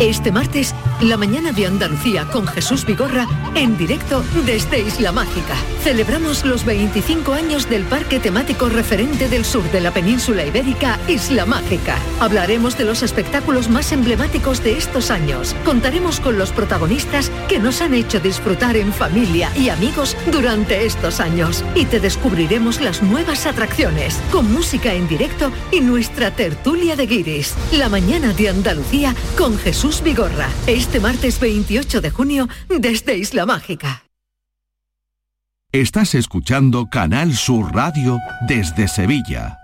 Este martes, la mañana de Andalucía con Jesús Vigorra en directo desde Isla Mágica. Celebramos los 25 años del parque temático referente del sur de la península ibérica, Isla Mágica. Hablaremos de los espectáculos más emblemáticos de estos años. Contaremos con los protagonistas que nos han hecho disfrutar en familia y amigos durante estos años. Y te descubriremos las nuevas atracciones, con música en directo y nuestra tertulia de guiris. La mañana de Andalucía con Jesús Vigorra. Este martes 28 de junio desde Isla Mágica. Estás escuchando Canal Sur Radio desde Sevilla.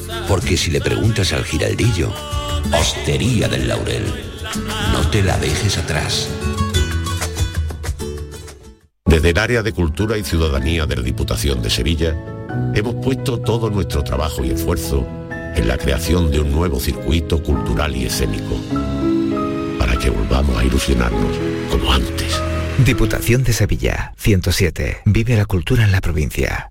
Porque si le preguntas al giraldillo, Hostería del Laurel, no te la dejes atrás. Desde el área de Cultura y Ciudadanía de la Diputación de Sevilla, hemos puesto todo nuestro trabajo y esfuerzo en la creación de un nuevo circuito cultural y escénico, para que volvamos a ilusionarnos como antes. Diputación de Sevilla, 107. Vive la cultura en la provincia.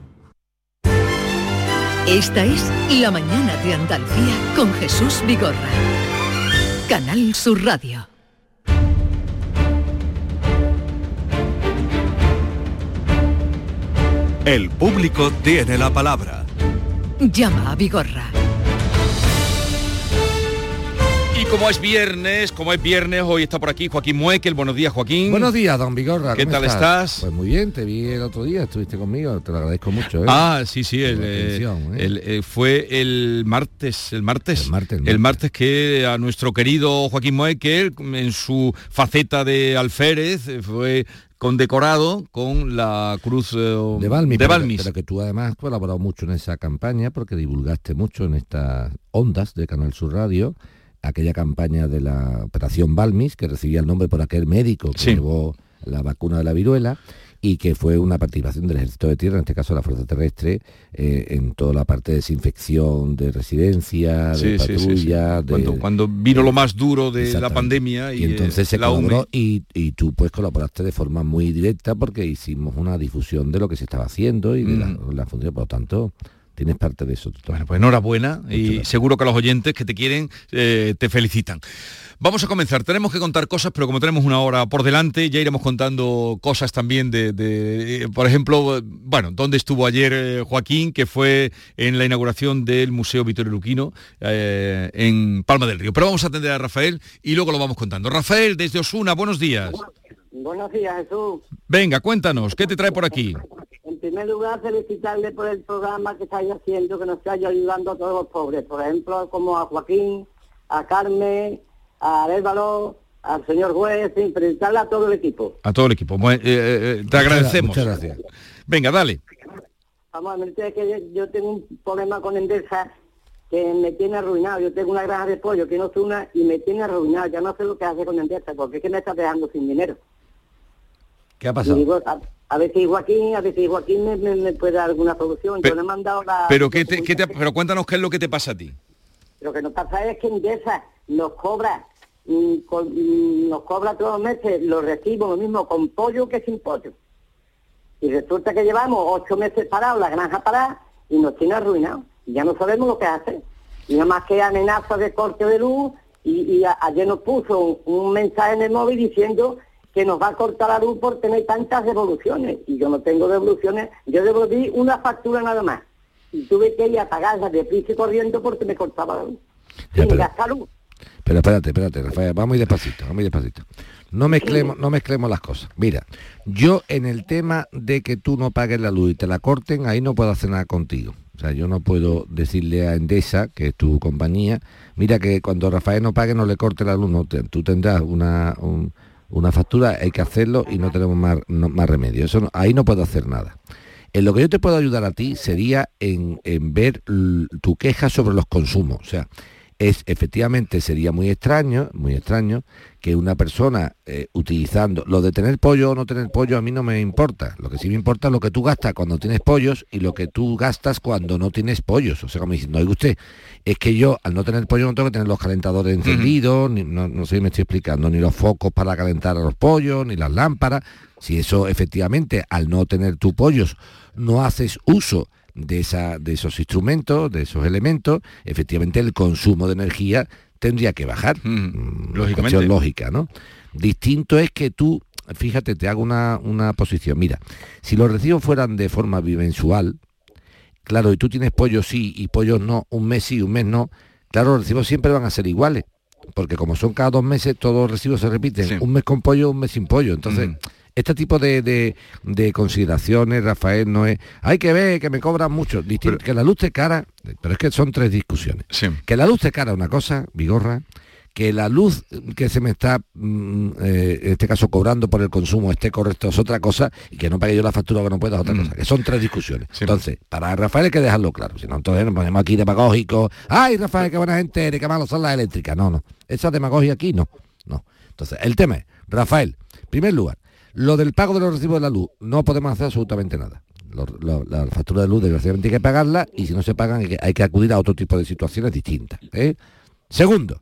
Esta es La mañana de Andalucía con Jesús Vigorra. Canal Sur Radio. El público tiene la palabra. Llama a Vigorra. Como es viernes, como es viernes, hoy está por aquí Joaquín Muekel. Buenos días, Joaquín. Buenos días, don Vigorra. ¿Qué ¿cómo tal estás? Pues muy bien, te vi el otro día, estuviste conmigo, te lo agradezco mucho. ¿eh? Ah, sí, sí, el, eh, atención, ¿eh? el, eh, fue el martes, el martes, El martes, martes. martes que a nuestro querido Joaquín Moekel, en su faceta de alférez, fue condecorado con la cruz eh, de Balmis, de pero- Balmis. Pero, que tú además has colaborado mucho en esa campaña porque divulgaste mucho en estas ondas de Canal Sur Radio aquella campaña de la operación Balmis que recibía el nombre por aquel médico que Sí. llevó la vacuna de la viruela y que fue una participación del Ejército de Tierra, en este caso la Fuerza Terrestre, eh, en toda la parte de desinfección de residencia, Sí, de sí, sí, sí. patrulla, de- Cuando, vino lo más duro de la pandemia y, y entonces eh, se la colaboró y, y tú pues colaboraste de forma muy directa porque hicimos una difusión de lo que se estaba haciendo y de la, Mm. la función, por lo tanto tienes parte de eso. Bueno, pues enhorabuena y seguro que los oyentes que te quieren eh, te felicitan. Vamos a comenzar. Tenemos que contar cosas, pero como tenemos una hora por delante, ya iremos contando cosas también de, de, eh, por ejemplo, bueno, dónde estuvo ayer eh, Joaquín, que fue en la inauguración del Museo Vittorio Luquino eh, en Palma del Río. Pero vamos a atender a Rafael y luego lo vamos contando. Rafael, desde Osuna, buenos días. Buenos días, Jesús. Venga, cuéntanos, ¿qué te trae por aquí? En primer lugar, felicitarle por el programa que estáis haciendo, que nos está ayudando a todos los pobres. Por ejemplo, como a Joaquín, a Carmen, a Álvaro, al señor juez, sin felicitarle a todo el equipo. A todo el equipo. Bueno, eh, eh, te agradecemos. muchas gracias. Venga, dale. Vamos a ver, que yo, tengo un problema con Endesa que me tiene arruinado. Yo tengo una granja de pollo que no es una y me tiene arruinado. Ya no sé lo que hace con Endesa, porque es que me está dejando sin dinero. ¿Qué ha Y pasado? digo, a, ver si Joaquín, a ver si Joaquín me, me- me puede dar alguna solución. Yo le he mandado la... Pero, ¿qué te- qué te- pero cuéntanos qué es lo que te pasa a ti. Lo que nos pasa es que Endesa nos cobra mm, con- mm, nos cobra todos los meses los recibos lo mismo con pollo que sin pollo. Y resulta que llevamos ocho meses parados, la granja parada, y nos tiene arruinados. Y ya no sabemos lo que hacer. Y nada más que amenazas de corte de luz, y, y a- ayer nos puso un, un mensaje en el móvil diciendo que nos va a cortar la luz por tener tantas devoluciones. Y yo no tengo devoluciones, yo devolví una factura nada más. Y tuve que ir a pagarla de prisa y corriendo porque me cortaba la luz. Ya, Sin pero- gastar luz. Pero espérate, espérate, Rafael, vamos ir despacito, vamos ir despacito. No mezclemos, no mezclemos las cosas. Mira, yo en el tema de que tú no pagues la luz y te la corten, ahí no puedo hacer nada contigo. O sea, yo no puedo decirle a Endesa, que es tu compañía, mira que cuando Rafael no pague no le corte la luz, no, te- tú tendrás una, un- una factura, hay que hacerlo y no tenemos más, más remedio. Eso ahí no puedo hacer nada. En lo que yo te puedo ayudar a ti sería en, en ver tu queja sobre los consumos. O sea, es efectivamente sería muy extraño, muy extraño que una persona eh, utilizando lo de tener pollo o no tener pollo a mí no me importa. Lo que sí me importa es lo que tú gastas cuando tienes pollos y lo que tú gastas cuando no tienes pollos. O sea, como diciendo, oiga usted, es que yo al no tener pollo no tengo que tener los calentadores encendidos, ni- no, no sé si me estoy explicando, ni los focos para calentar a los pollos, ni las lámparas. Si eso efectivamente al no tener tu pollos no haces uso de, esa, de esos instrumentos, de esos elementos, efectivamente el consumo de energía tendría que bajar. Mm, lógicamente. cuestión lógica, ¿no? Distinto es que tú, fíjate, te hago una, una posición. Mira, si los recibos fueran de forma bimensual, claro, y tú tienes pollos sí y pollos no, un mes sí, un mes no, claro, los recibos siempre van a ser iguales. Porque como son cada dos meses, todos los recibos se repiten. Un mes con pollo, un mes sin pollo. Entonces, este tipo de, de- de consideraciones, Rafael, no es... Hay que ver que me cobran mucho. Distin- que la luz te cara... Pero es que son tres discusiones. Que la luz te cara una cosa, Vigorra, que la luz que se me está, mm, eh, en este caso, cobrando por el consumo esté correcto es otra cosa y que no pague yo la factura o que no pueda es otra cosa. Que son tres discusiones. Entonces, para Rafael hay que dejarlo claro. Si no, entonces nos ponemos aquí demagógicos. ¡Ay, Rafael, qué buena gente eres, qué malos son las eléctricas! No, no. Esa demagogia aquí no. No. Entonces, el tema es, Rafael, primer lugar, lo del pago de los recibos de la luz, no podemos hacer absolutamente nada. La factura de luz desgraciadamente hay que pagarla y si no se pagan hay que, hay que acudir a otro tipo de situaciones distintas. ¿eh? Segundo,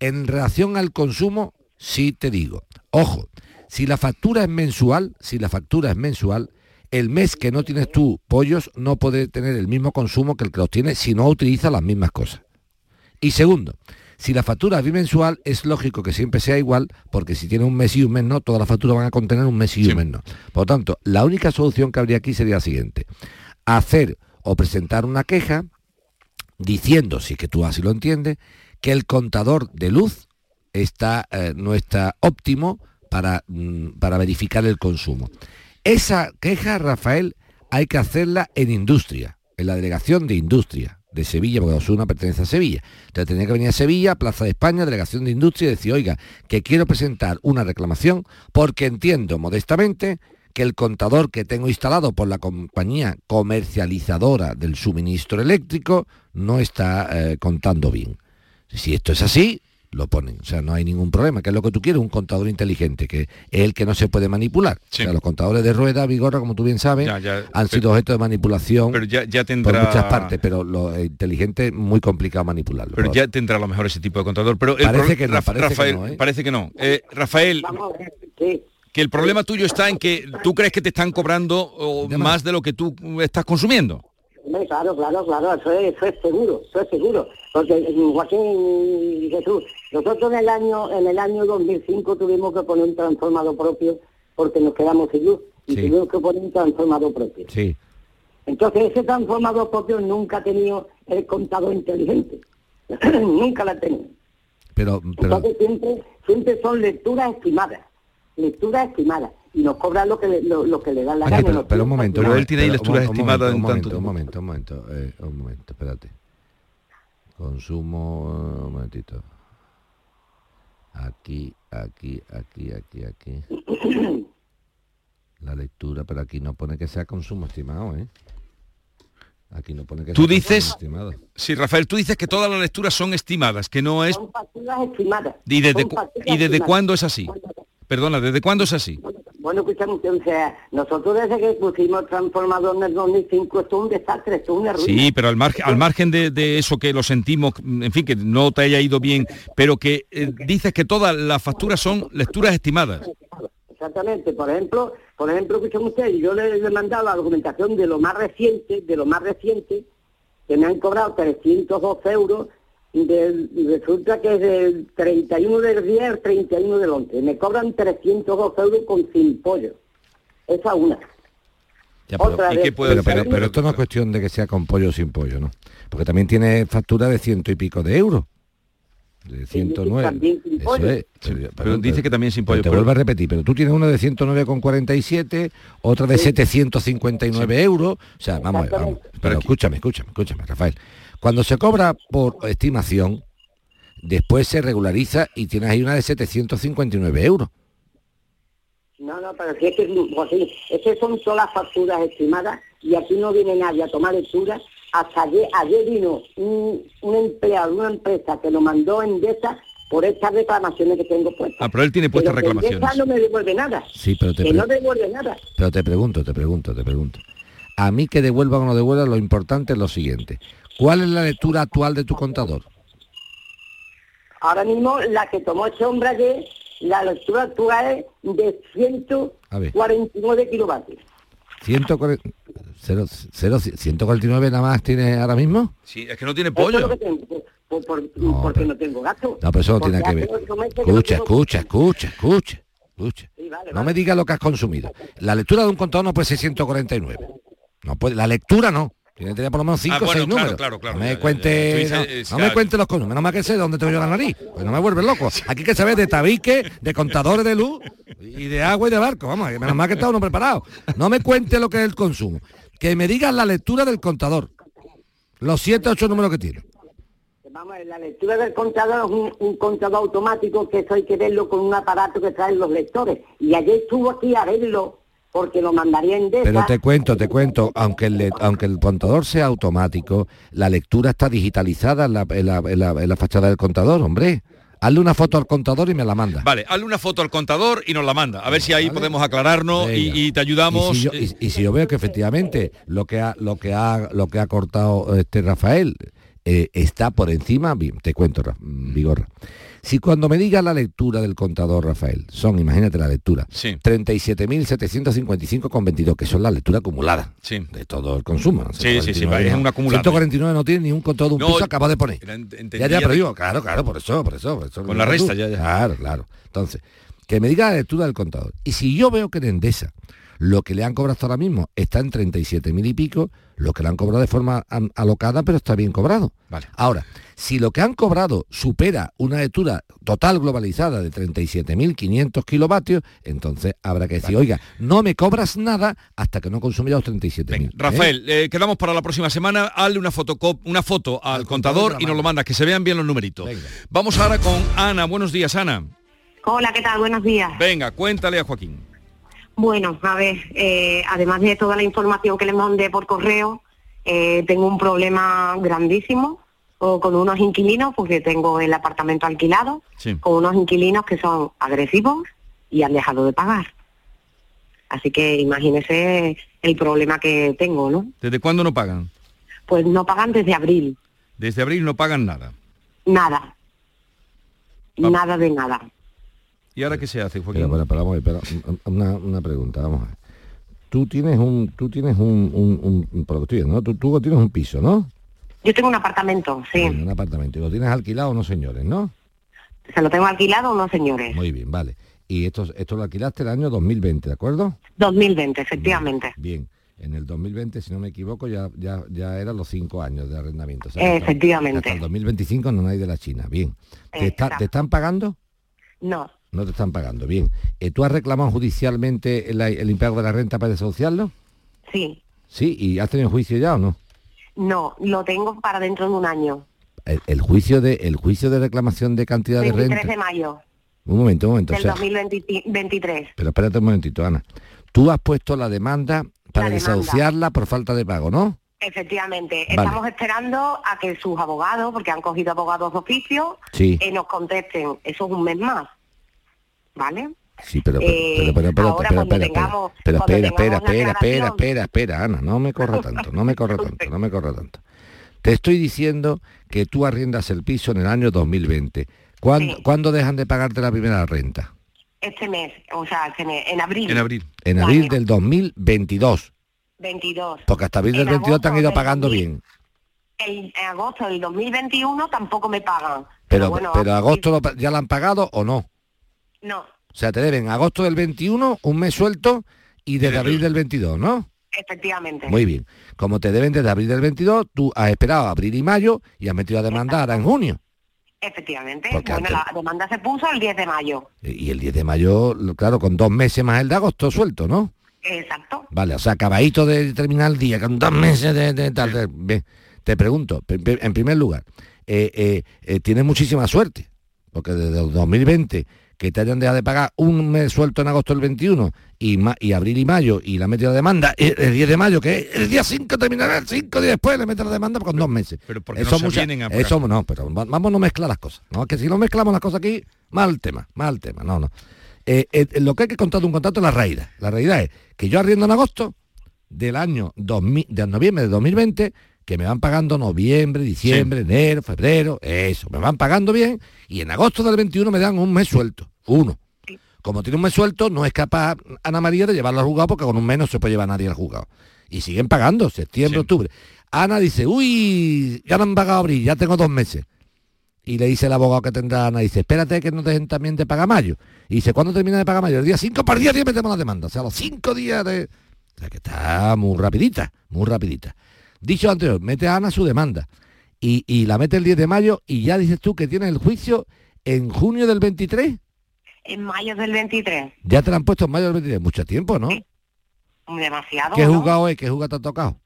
en relación al consumo, sí te digo, ojo, si la factura es mensual, si la factura es mensual, el mes que no tienes tú pollos no puede tener el mismo consumo que el que los tiene si no utiliza las mismas cosas. Y segundo, si la factura es bimensual, es lógico que siempre sea igual, porque si tiene un mes y un mes no, todas las facturas van a contener un mes y un mes no. Por lo tanto, la única solución que habría aquí sería la siguiente. Hacer o presentar una queja diciendo, si es que tú así lo entiendes, que el contador de luz está, eh, no está óptimo para, mm, para verificar el consumo. Esa queja, Rafael, hay que hacerla en industria, en la delegación de industria de Sevilla, porque Osuna pertenece a Sevilla. Entonces tenía que venir a Sevilla, Plaza de España, delegación de industria, y decir, oiga, que quiero presentar una reclamación porque entiendo modestamente que el contador que tengo instalado por la compañía comercializadora del suministro eléctrico no está eh, contando bien. Si esto es así, lo ponen. O sea, no hay ningún problema, que es lo que tú quieres, un contador inteligente, que es el que no se puede manipular. O sea, los contadores de rueda, Vigorra, como tú bien sabes, Ya, ya, han sido objeto de manipulación Pero ya, ya tendrá... por muchas partes, pero lo inteligente es muy complicado manipularlo. Pero ya tendrá a lo mejor ese tipo de contador. Pero el Parece que no, parece que Rafael, no, ¿eh? parece que no. Eh, Rafael, que el problema tuyo está en que tú crees que te están cobrando más de lo que tú estás consumiendo. Claro, claro, claro, eso es, eso es seguro, eso es seguro. Porque eh, Joaquín y Jesús, nosotros en el año en el año 2005 tuvimos que poner un transformador propio porque nos quedamos sin luz y Sí. tuvimos que poner un transformador propio. Sí. Entonces ese transformador propio nunca ha tenido el contador inteligente. nunca la ha tenido. Pero, pero Entonces siempre, siempre son lecturas estimadas, lecturas estimadas. Y nos cobran lo que le, lo, lo que le dan la gana. pero, pero un momento. facturas. un momento, un momento, Un momento, un momento, un momento, eh, un momento, espérate. Consumo, un momentito. Aquí, aquí, aquí, aquí, aquí. La lectura, pero aquí no pone que sea consumo estimado, ¿eh? Aquí no pone que Tú sea dices, consumo estimado. sí, Rafael, tú dices que todas las lecturas son estimadas, que no es... Son estimadas. ¿Y desde, cu- ¿y desde cuándo es así? Perdona, ¿desde cuándo es así? Bueno, escuchame usted, o sea, nosotros desde que pusimos transformador en el 2005, esto es un desastre, esto es una ruina. Sí, pero al margen, al margen de, de eso que lo sentimos, en fin, que no te haya ido bien, pero que eh, dices que todas las facturas son lecturas estimadas. Exactamente, por ejemplo, por ejemplo, escuchan ustedes, yo le, le he mandado la documentación de lo más reciente, de lo más reciente, que me han cobrado 302 euros, del- y resulta que es del 31 del 10 al 31 del 11. Me cobran 302 euros con sin pollo. Esa una. Ya, pero, Otra vez. pero, pero- pero esto no es cuestión de que sea con pollo o sin pollo, ¿no? Porque también tiene factura de ciento y pico de euros. De 109. también sin Eso pollo. es. Pero dice que también sin pollo, Te vuelvo a repetir, pero tú tienes una de 109,47, otra de 759 euros. O sea, vamos, a ver, vamos. Pero escúchame, escúchame, escúchame, Rafael. Cuando se cobra por estimación, después se regulariza y tienes ahí una de 759 euros. No, no, pero si es que, pues sí, es que son todas las facturas estimadas y aquí no viene nadie a tomar lecturas. Hasta ayer, ayer vino un, un empleado de una empresa que lo mandó en Endesa por estas reclamaciones que tengo puestas. Ah, pero él tiene puestas Endesa reclamaciones. no me devuelve nada. Sí, pero te, que no devuelve nada. pero te pregunto, te pregunto, te pregunto. A mí que devuelva o no devuelva, lo importante es lo siguiente. ¿Cuál es la lectura actual de tu contador? Ahora mismo la que tomó ese hombre ayer, la lectura actual es de A ver. 149 kilovatios. 140 cero- cero- 149 nada más tiene ahora mismo? Sí, es que no tiene es pollo. que tengo, por- por- porque no tengo gasto. No, pero eso no Porque tiene que ver. no Escucha, tengo- escucha, escucha, escucha, escucha. Sí, vale, No vale. me diga lo que has consumido. La lectura de un contador no puede ser 149. No puede, la lectura no. Tiene que tener por lo menos 5 Ah, o bueno, 6 claro, números. claro, claro, no me cuente, no, eh, no me cuente los consumos. No me que sé de dónde tengo yo la nariz. Pues no me vuelve loco. Aquí que saber de tabique, de contadores de luz y de agua y de barco. Vamos, que menos mal que está uno preparado. No me cuente lo que es el consumo. Que me digas la lectura del contador. Los 7, 8 números que tiene. Vamos, la lectura del contador es un, un contador automático que eso hay que verlo con un aparato que traen los lectores. Y ayer estuvo aquí a verlo porque lo mandaría en Desa. Pero te cuento, te cuento, aunque el, aunque el contador sea automático, la lectura está digitalizada en la, en la- en la- en la fachada del contador, hombre. Hazle una foto al contador y me la manda. Vale, hazle una foto al contador y nos la manda. A ver si ahí podemos aclararnos y, y te ayudamos. Y si, yo, y- y si yo veo que efectivamente lo que ha, lo que ha, lo que ha cortado este Rafael eh, está por encima, te cuento, Ra- mm, Vigorra. Si cuando me diga la lectura del contador, Rafael, son, imagínate la lectura, Sí. 37.755,22, que son la lectura acumulada Sí. de todo el consumo. ¿no? Sí, sí, sí, 149 es no. un acumulado. 149 no tiene ni un contador de un No, piso acabado de poner. Ya, ya, pero digo, claro, claro, por eso, por eso. Por eso Con la resta, ya, ya. Claro, claro. Entonces, que me diga la lectura del contador. Y si yo veo que en Endesa lo que le han cobrado hasta ahora mismo está en 37 mil y pico, lo que le han cobrado de forma alocada, pero está bien cobrado. Vale. Ahora, si lo que han cobrado supera una lectura total globalizada de 37.500 kilovatios, entonces habrá que decir, oiga, no me cobras nada hasta que no consuma ya los 37.000. ¿eh? Rafael, eh, quedamos para la próxima semana. Hazle una foto, una foto al, contador y nos lo mandas, que se vean bien los numeritos. Vamos ahora con Ana. Buenos días, Ana. Hola, ¿qué tal? Buenos días. Venga, cuéntale a Joaquín. Bueno, a ver, eh, además de toda la información que le mandé por correo, eh, tengo un problema grandísimo o con unos inquilinos, porque tengo el apartamento alquilado, Sí. con unos inquilinos que son agresivos y han dejado de pagar. Así que imagínese el problema que tengo, ¿no? ¿Desde cuándo no pagan? Pues no pagan desde abril, Desde abril no pagan nada. nada. Nada de nada. ¿Y ahora qué se hace, Joaquín? Pero, pero, pero una, una pregunta, vamos a ver. Tú tienes un, tú tienes un, un, un- ¿no? Tú, tú tienes un piso, ¿no? Yo tengo un apartamento, sí. Un apartamento. Y lo tienes alquilado, no señores, ¿no? Se lo tengo alquilado, no señores. Muy bien, vale. Y esto, esto lo alquilaste el año 2020, ¿de acuerdo? 2020, efectivamente. Bien. En el 2020, si no me equivoco, ya, ya, ya eran los cinco años de arrendamiento. O sea, que hasta- Efectivamente. Hasta el 2025 no hay de la China. Bien. ¿Te, está- ¿Te están pagando? No, No te están pagando. Bien. Eh, ¿Tú has reclamado judicialmente el, el impago de la renta para desahuciarlo? sí. Sí. ¿Y has tenido juicio ya o no? No, lo tengo para dentro de un año. El, el juicio de el juicio de reclamación de cantidad de 23 renta. de mayo Un momento, un momento. o del sea, 2023. pero espérate un momentito, Ana. Tú has puesto la demanda para La demanda. desahuciarla por falta de pago, ¿no? Efectivamente, Vale. estamos esperando a que sus abogados, porque han cogido abogados de oficio, Sí. eh, nos contesten. Eso es un mes más. ¿Vale? Sí, pero, pero, Eh, pero, pero, pero, ahora pero, espera, espera, tengamos- pero espera, espera, la espera, espera, aclaración- espera, espera, Ana, no me corra tanto, no me corra tanto, no me corra tanto. Te estoy diciendo que tú arriendas el piso en el año 2020. ¿Cuándo, ¿cuándo dejan de pagarte la primera renta? Este mes, o sea, este mes, en abril. En abril. En abril del 2022. 22. Porque hasta abril del En 22 te han ido pagando 2000. bien. El- en agosto del 2021 tampoco me pagan. Pero, bueno, pero agosto lo ya lo han pagado o no. No, O sea, te deben agosto del 21, un mes suelto, y desde abril del 22, ¿no? efectivamente. Muy bien. Como te deben desde abril del 22, tú has esperado abril y mayo y has metido a demandar ahora en junio. Efectivamente. Porque bueno, antes- la demanda se puso el 10 de mayo. Y el 10 de mayo, claro, con dos meses más el de agosto suelto, ¿no? Exacto. Vale, o sea, acabadito de terminar el día, con dos meses de, de tal. de- bien. Te pregunto, en primer lugar, eh, eh, eh, tienes muchísima suerte, porque desde el 2020 que te hayan dejado de pagar un mes suelto en agosto del 21 y, ma- y abril y mayo y la metido la demanda eh, el 10 de mayo, que es el día 5 terminará el 5 días después le meten la demanda con dos meses. Pero porque no se mucha- vienen a eso no, pero va- vamos a no mezclar las cosas. ¿no? Que si no mezclamos las cosas aquí, mal tema, mal tema, no, no. Eh, eh, lo que hay que contar de un contrato es la realidad. La realidad es que yo arriendo en agosto del año 2000, de noviembre de 2020, que me van pagando noviembre, diciembre, enero, febrero, eso, me van pagando bien, y en agosto del 21 me dan un mes suelto, uno. Como tiene un mes suelto, no es capaz Ana María de llevarlo al juzgado porque con un mes no se puede llevar a nadie al juzgado. Y siguen pagando, septiembre, octubre. Ana dice, uy, ya no han pagado abril, ya tengo dos meses. Y le dice el abogado que tendrá Ana, dice, espérate que no dejen también de pagar mayo. Y dice, ¿cuándo termina de pagar mayo? El día 5 para el día 10 metemos la demanda. O sea, los cinco días de... O sea, que está muy rapidita, muy rapidita. Dicho anterior, mete a Ana su demanda. Y, y la mete el 10 de mayo y ya dices tú que tienes el juicio en junio del 23. En mayo del 23. Ya te la han puesto en mayo del 23. Mucho tiempo, ¿no? Demasiado. ¿Qué ¿no? jugado es? ¿Qué jugado te ha tocado?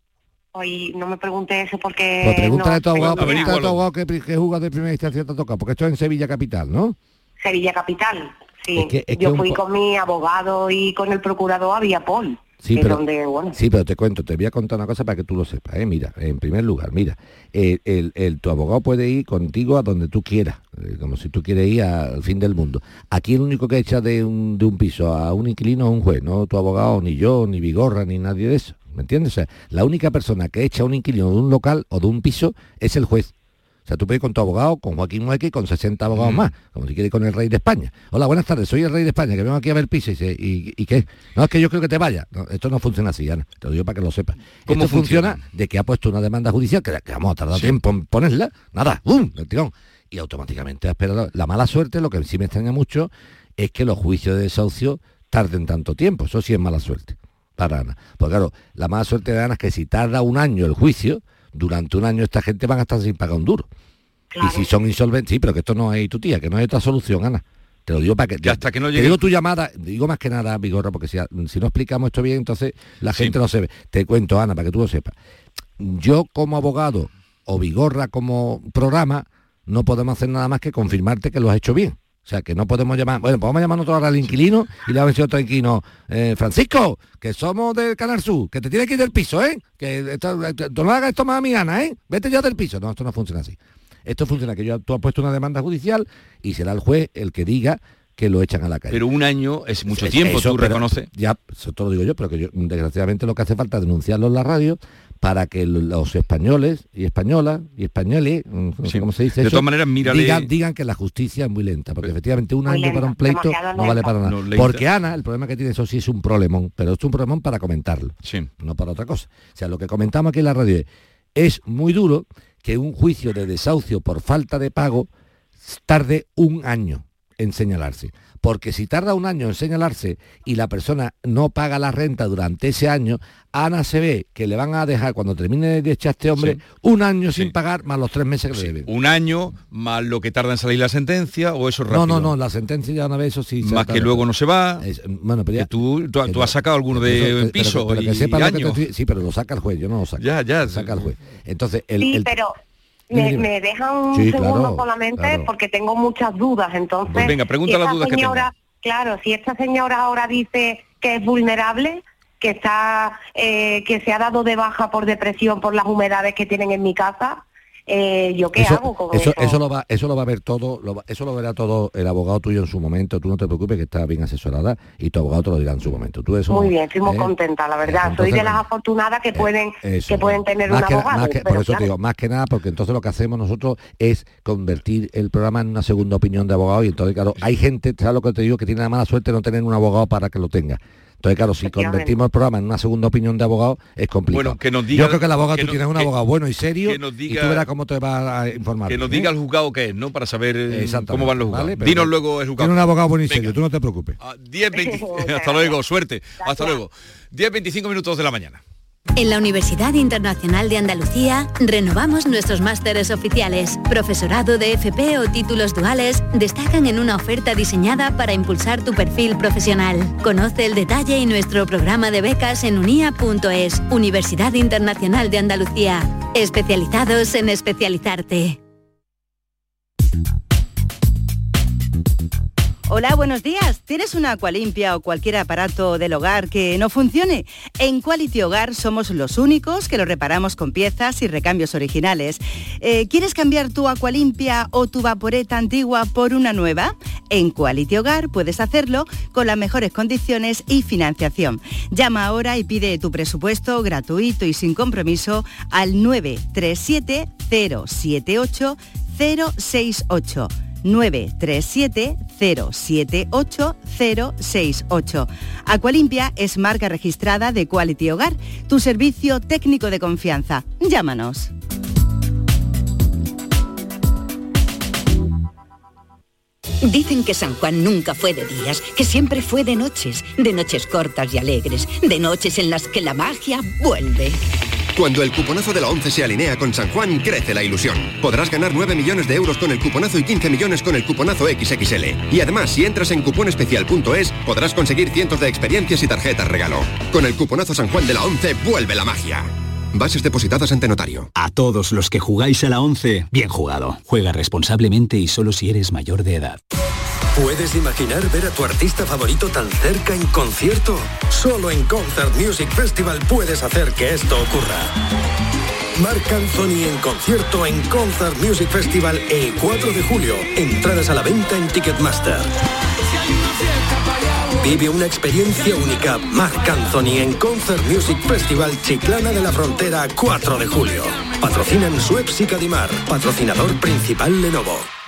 Hoy no me pregunté eso porque... Pues pregúntale no a tu abogado, pregúntale a tu abogado qué, qué jugado de primera instancia te ha tocado, porque esto es en Sevilla Capital, ¿no? Sevilla Capital, sí. Es que- es que Yo fui con mi abogado y con el procurador a Viapol. Sí, pero, donde, bueno, sí, pero te cuento, te voy a contar una cosa para que tú lo sepas. ¿eh? Mira, en primer lugar, mira, el, el- el- tu abogado puede ir contigo a donde tú quieras, eh, como si tú quieres ir al fin del mundo. Aquí el único que echa de un, de un piso a un inquilino es un juez, no tu abogado, ni yo, ni Vigorra, ni nadie de eso. ¿Me entiendes? O sea, la única persona que echa a un inquilino de un local o de un piso es el juez. O sea, tú puedes ir con tu abogado, con Joaquín Mueque y con 60 abogados más, como si quieres con el rey de España. Hola, buenas tardes, soy el rey de España, que vengo aquí a ver piso y dice, ¿y, y qué? No, es que yo creo que te vaya. No, esto no funciona así, Ana, te lo digo para que lo sepas. ¿Cómo esto funciona? funciona? de que ha puesto una demanda judicial, que, que vamos a tardar tiempo en ponerla, nada, ¡bum! El tirón. Y automáticamente ha esperado. La mala suerte, lo que sí me extraña mucho, es que los juicios de desahucio tarden tanto tiempo. Eso sí es mala suerte para Ana. Porque claro, la mala suerte de Ana es que si tarda un año el juicio, durante un año esta gente van a estar sin pagar un duro. Y si son insolventes, sí, pero que esto no es tu tía, que no hay otra solución, Ana. Te lo digo para que... Ya hasta que no Te llegue- digo tu llamada, digo más que nada, Vigorra, porque si, si no explicamos esto bien, entonces la gente no se ve. Te cuento, Ana, para que tú lo sepas. Yo como abogado o Vigorra como programa, no podemos hacer nada más que confirmarte que lo has hecho bien. O sea, que no podemos llamar, bueno, podemos llamar nosotros ahora al inquilino y le vamos a decir a otro inquilino, eh, Francisco, que somos del Canal Sur, que te tienes que ir del piso, ¿eh? Que tú no hagas esto más a mi Ana, ¿eh? Vete ya del piso. No, esto no funciona así. Esto funciona que yo, tú has puesto una demanda judicial y será el juez el que diga que lo echan a la calle. Pero un año es mucho tiempo, eso, tú reconoces. Ya, eso te lo digo yo, pero que yo, desgraciadamente lo que hace falta es denunciarlo en la radio para que lo- los españoles y españolas y españoles, mm, no sé Sí. cómo se dice De eso, todas maneras, mírale- digan, digan que la justicia es muy lenta, porque efectivamente un Muy año lenta, para un pleito no vale para nada. No, porque Ana, el problema que tiene eso sí es un problemón, pero es un problemón para comentarlo, Sí. no para otra cosa. O sea, lo que comentamos aquí en la radio es, es muy duro que un juicio de desahucio por falta de pago tarde un año en señalarse. Porque si tarda un año en señalarse y la persona no paga la renta durante ese año, Ana se ve que le van a dejar, cuando termine de echar este hombre, Sí. un año sin pagar más los tres meses que le deben. Un año, más lo que tarda en salir la sentencia, o eso es No, rápido. no, no, la sentencia ya una vez eso sí. se Más tarda. que luego no se va. Es- bueno, pero ya- que tú, tú, tú has sacado alguno de pero- piso pero y, que sepa y lo que te años. estoy- sí, pero lo saca el juez, yo no lo saco. Ya, ya. Lo saca el juez. Entonces, el, sí, el- pero me, dime. me dejan un Sí, segundo claro, solamente claro. porque tengo muchas dudas. Entonces, Pues venga, pregunta si las dudas que señora, Claro, si esta señora ahora dice que es vulnerable, que está, eh, que se ha dado de baja por depresión por las humedades que tienen en mi casa, eh, ¿yo qué hago con eso, eso? eso lo va, eso lo va a ver todo, lo va- eso lo verá todo el abogado tuyo en su momento. Tú no te preocupes que está bien asesorada y tu abogado te lo dirá en su momento. Tú eso, Muy bien, estoy muy ¿eh? contenta, la verdad. Eso, Soy de las afortunadas que pueden Eso, que pueden tener más un que, abogado. más que- por eso te digo, más que nada, porque entonces lo que hacemos nosotros es convertir el programa en una segunda opinión de abogado y entonces, claro, hay gente, ¿sabes lo que te digo? Que tiene la mala suerte de no tener un abogado para que lo tenga. Entonces, claro, si convertimos el programa en una segunda opinión de abogado, es complicado. Bueno, que nos diga- Yo creo que el abogado, que tú nos- tienes un que- abogado bueno y serio que nos y tú verás cómo te va a informar. Que nos ¿eh? diga el juzgado qué es, ¿no? Para saber eh, cómo van los juzgados. Dinos luego el juzgado. Tiene un abogado bueno y serio, tú no te preocupes. 10, 20 hasta luego, suerte. Hasta luego. 10, 25 minutos de la mañana. En la Universidad Internacional de Andalucía renovamos nuestros másteres oficiales. Profesorado de FP o títulos duales destacan en una oferta diseñada para impulsar tu perfil profesional. Conoce el detalle y nuestro programa de becas en unia.es. Universidad Internacional de Andalucía. Especializados en especializarte. Hola, buenos días. ¿Tienes una Aqualimpia o cualquier aparato del hogar que no funcione? En Quality Hogar somos los únicos que lo reparamos con piezas y recambios originales. Eh, ¿Quieres cambiar tu Aqualimpia o tu vaporeta antigua por una nueva? En Quality Hogar puedes hacerlo con las mejores condiciones y financiación. Llama ahora y pide tu presupuesto gratuito y sin compromiso al 937 078 068. 937-078-068. Aqualimpia es marca registrada de Quality Hogar, tu servicio técnico de confianza. Llámanos. Dicen que San Juan nunca fue de días, que siempre fue de noches, de noches cortas y alegres, de noches en las que la magia vuelve. Cuando el cuponazo de la 11 se alinea con San Juan, crece la ilusión. Podrás ganar 9 millones de euros con el cuponazo y 15 millones con el cuponazo XXL. Y además, si entras en cuponespecial.es, podrás conseguir cientos de experiencias y tarjetas regalo. Con el cuponazo San Juan de la 11, vuelve la magia. Bases depositadas ante notario. A todos los que jugáis a la 11, bien jugado. Juega responsablemente y solo si eres mayor de edad. ¿Puedes imaginar ver a tu artista favorito tan cerca en concierto? Solo en Concert Music Festival puedes hacer que esto ocurra. Marc Anthony en concierto en Concert Music Festival el 4 de julio. Entradas a la venta en Ticketmaster. Vive una experiencia única. Marc Anthony en Concert Music Festival Chiclana de la Frontera 4 de julio. Patrocinan Suez y Cadimar. Patrocinador principal Lenovo.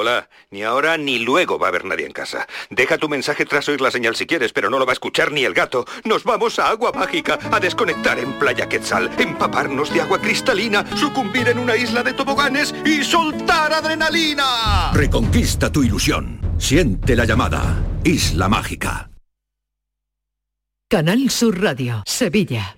Hola, ni ahora ni luego va a haber nadie en casa. Deja tu mensaje tras oír la señal si quieres, pero no lo va a escuchar ni el gato. Nos vamos a Agua Mágica, a desconectar en Playa Quetzal, empaparnos de agua cristalina, sucumbir en una isla de toboganes y soltar adrenalina. Reconquista tu ilusión. Siente la llamada. Isla Mágica. Canal Sur Radio, Sevilla.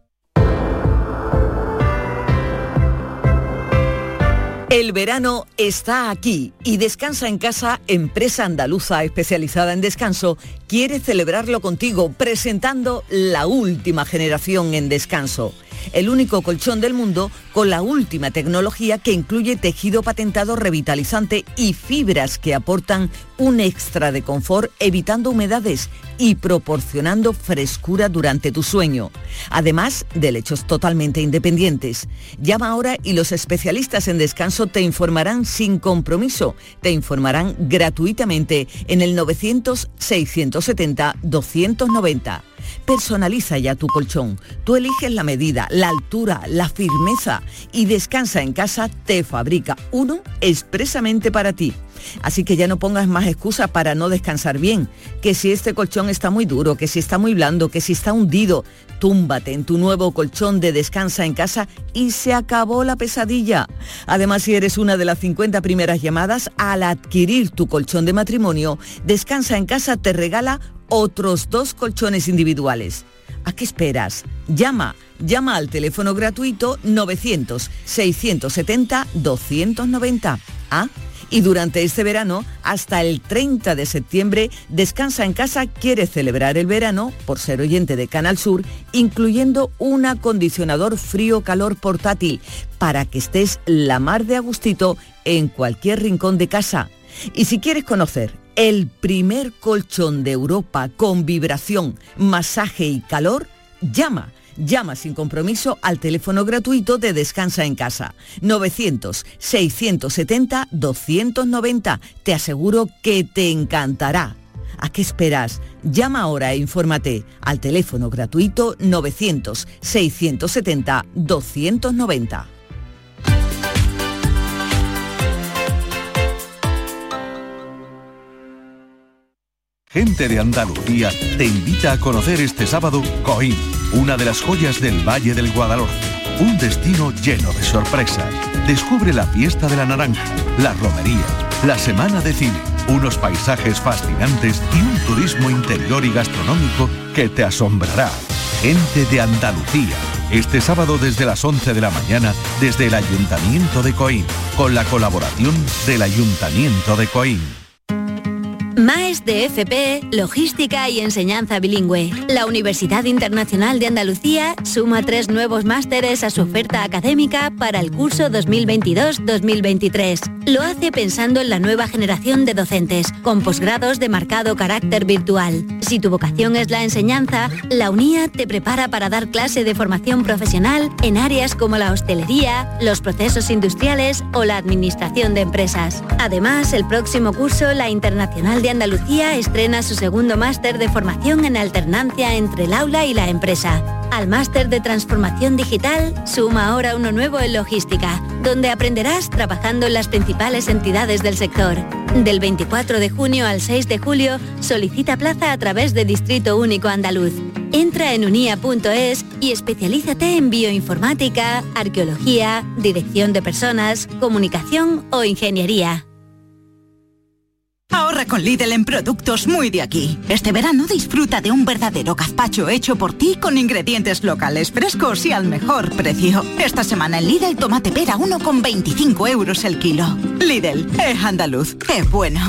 El verano está aquí y Descansa en Casa, empresa andaluza especializada en descanso, quiere celebrarlo contigo presentando la última generación en descanso. el único colchón del mundo con la última tecnología que incluye tejido patentado revitalizante y fibras que aportan un extra de confort evitando humedades y proporcionando frescura durante tu sueño. Además de lechos totalmente independientes. Llama ahora y los especialistas en descanso te informarán sin compromiso. Te informarán gratuitamente en el 900-670-290. Personaliza ya tu colchón. Tú eliges la medida, la altura, la firmeza y Descansa en casa te fabrica uno expresamente para ti. Así que ya no pongas más excusas para no descansar bien. Que si este colchón está muy duro, que si está muy blando, que si está hundido, túmbate en tu nuevo colchón de descansa en casa y se acabó la pesadilla. Además, si eres una de las 50 primeras llamadas, al adquirir tu colchón de matrimonio, Descansa en casa te regala otros dos colchones individuales. ¿A qué esperas? Llama, llama al teléfono gratuito 900-670-290. ¿Ah? Y durante este verano, hasta el 30 de septiembre, Descansa en Casa quiere celebrar el verano, por ser oyente de Canal Sur, incluyendo un acondicionador frío-calor portátil, para que estés la mar de agustito en cualquier rincón de casa. Y si quieres conocer el primer colchón de Europa con vibración, masaje y calor, llama. Llama sin compromiso al teléfono gratuito de Descansa en Casa. 900-670-290. Te aseguro que te encantará. ¿A qué esperas? Llama ahora e infórmate al teléfono gratuito 900-670-290. Gente de Andalucía te invita a conocer este sábado Coín, una de las joyas del Valle del Guadalhorce. Un destino lleno de sorpresas. Descubre la fiesta de la naranja, la romería, la semana de cine, unos paisajes fascinantes y un turismo interior y gastronómico que te asombrará. Gente de Andalucía. Este sábado desde las 11 de la mañana desde el Ayuntamiento de Coín, con la colaboración del Ayuntamiento de Coín. MAES de FP, Logística y Enseñanza Bilingüe. La Universidad Internacional de Andalucía suma tres nuevos másteres a su oferta académica para el curso 2022-2023. Lo hace pensando en la nueva generación de docentes, con posgrados de marcado carácter virtual. Si tu vocación es la enseñanza, la UNIA te prepara para dar clase de formación profesional en áreas como la hostelería, los procesos industriales o la administración de empresas. Además, el próximo curso, la Internacional de Andalucía estrena su segundo máster de formación en alternancia entre el aula y la empresa. Al máster de transformación digital suma ahora uno nuevo en logística, donde aprenderás trabajando en las principales entidades del sector. Del 24 de junio al 6 de julio, solicita plaza a través de Distrito Único Andaluz. Entra en unia.es y especialízate en bioinformática, arqueología, dirección de personas, comunicación o ingeniería. Con Lidl en productos muy de aquí. Este verano disfruta de un verdadero gazpacho hecho por ti con ingredientes locales frescos y al mejor precio. Esta semana en Lidl tomate pera 1,25 euros el kilo. Lidl, es andaluz, es bueno.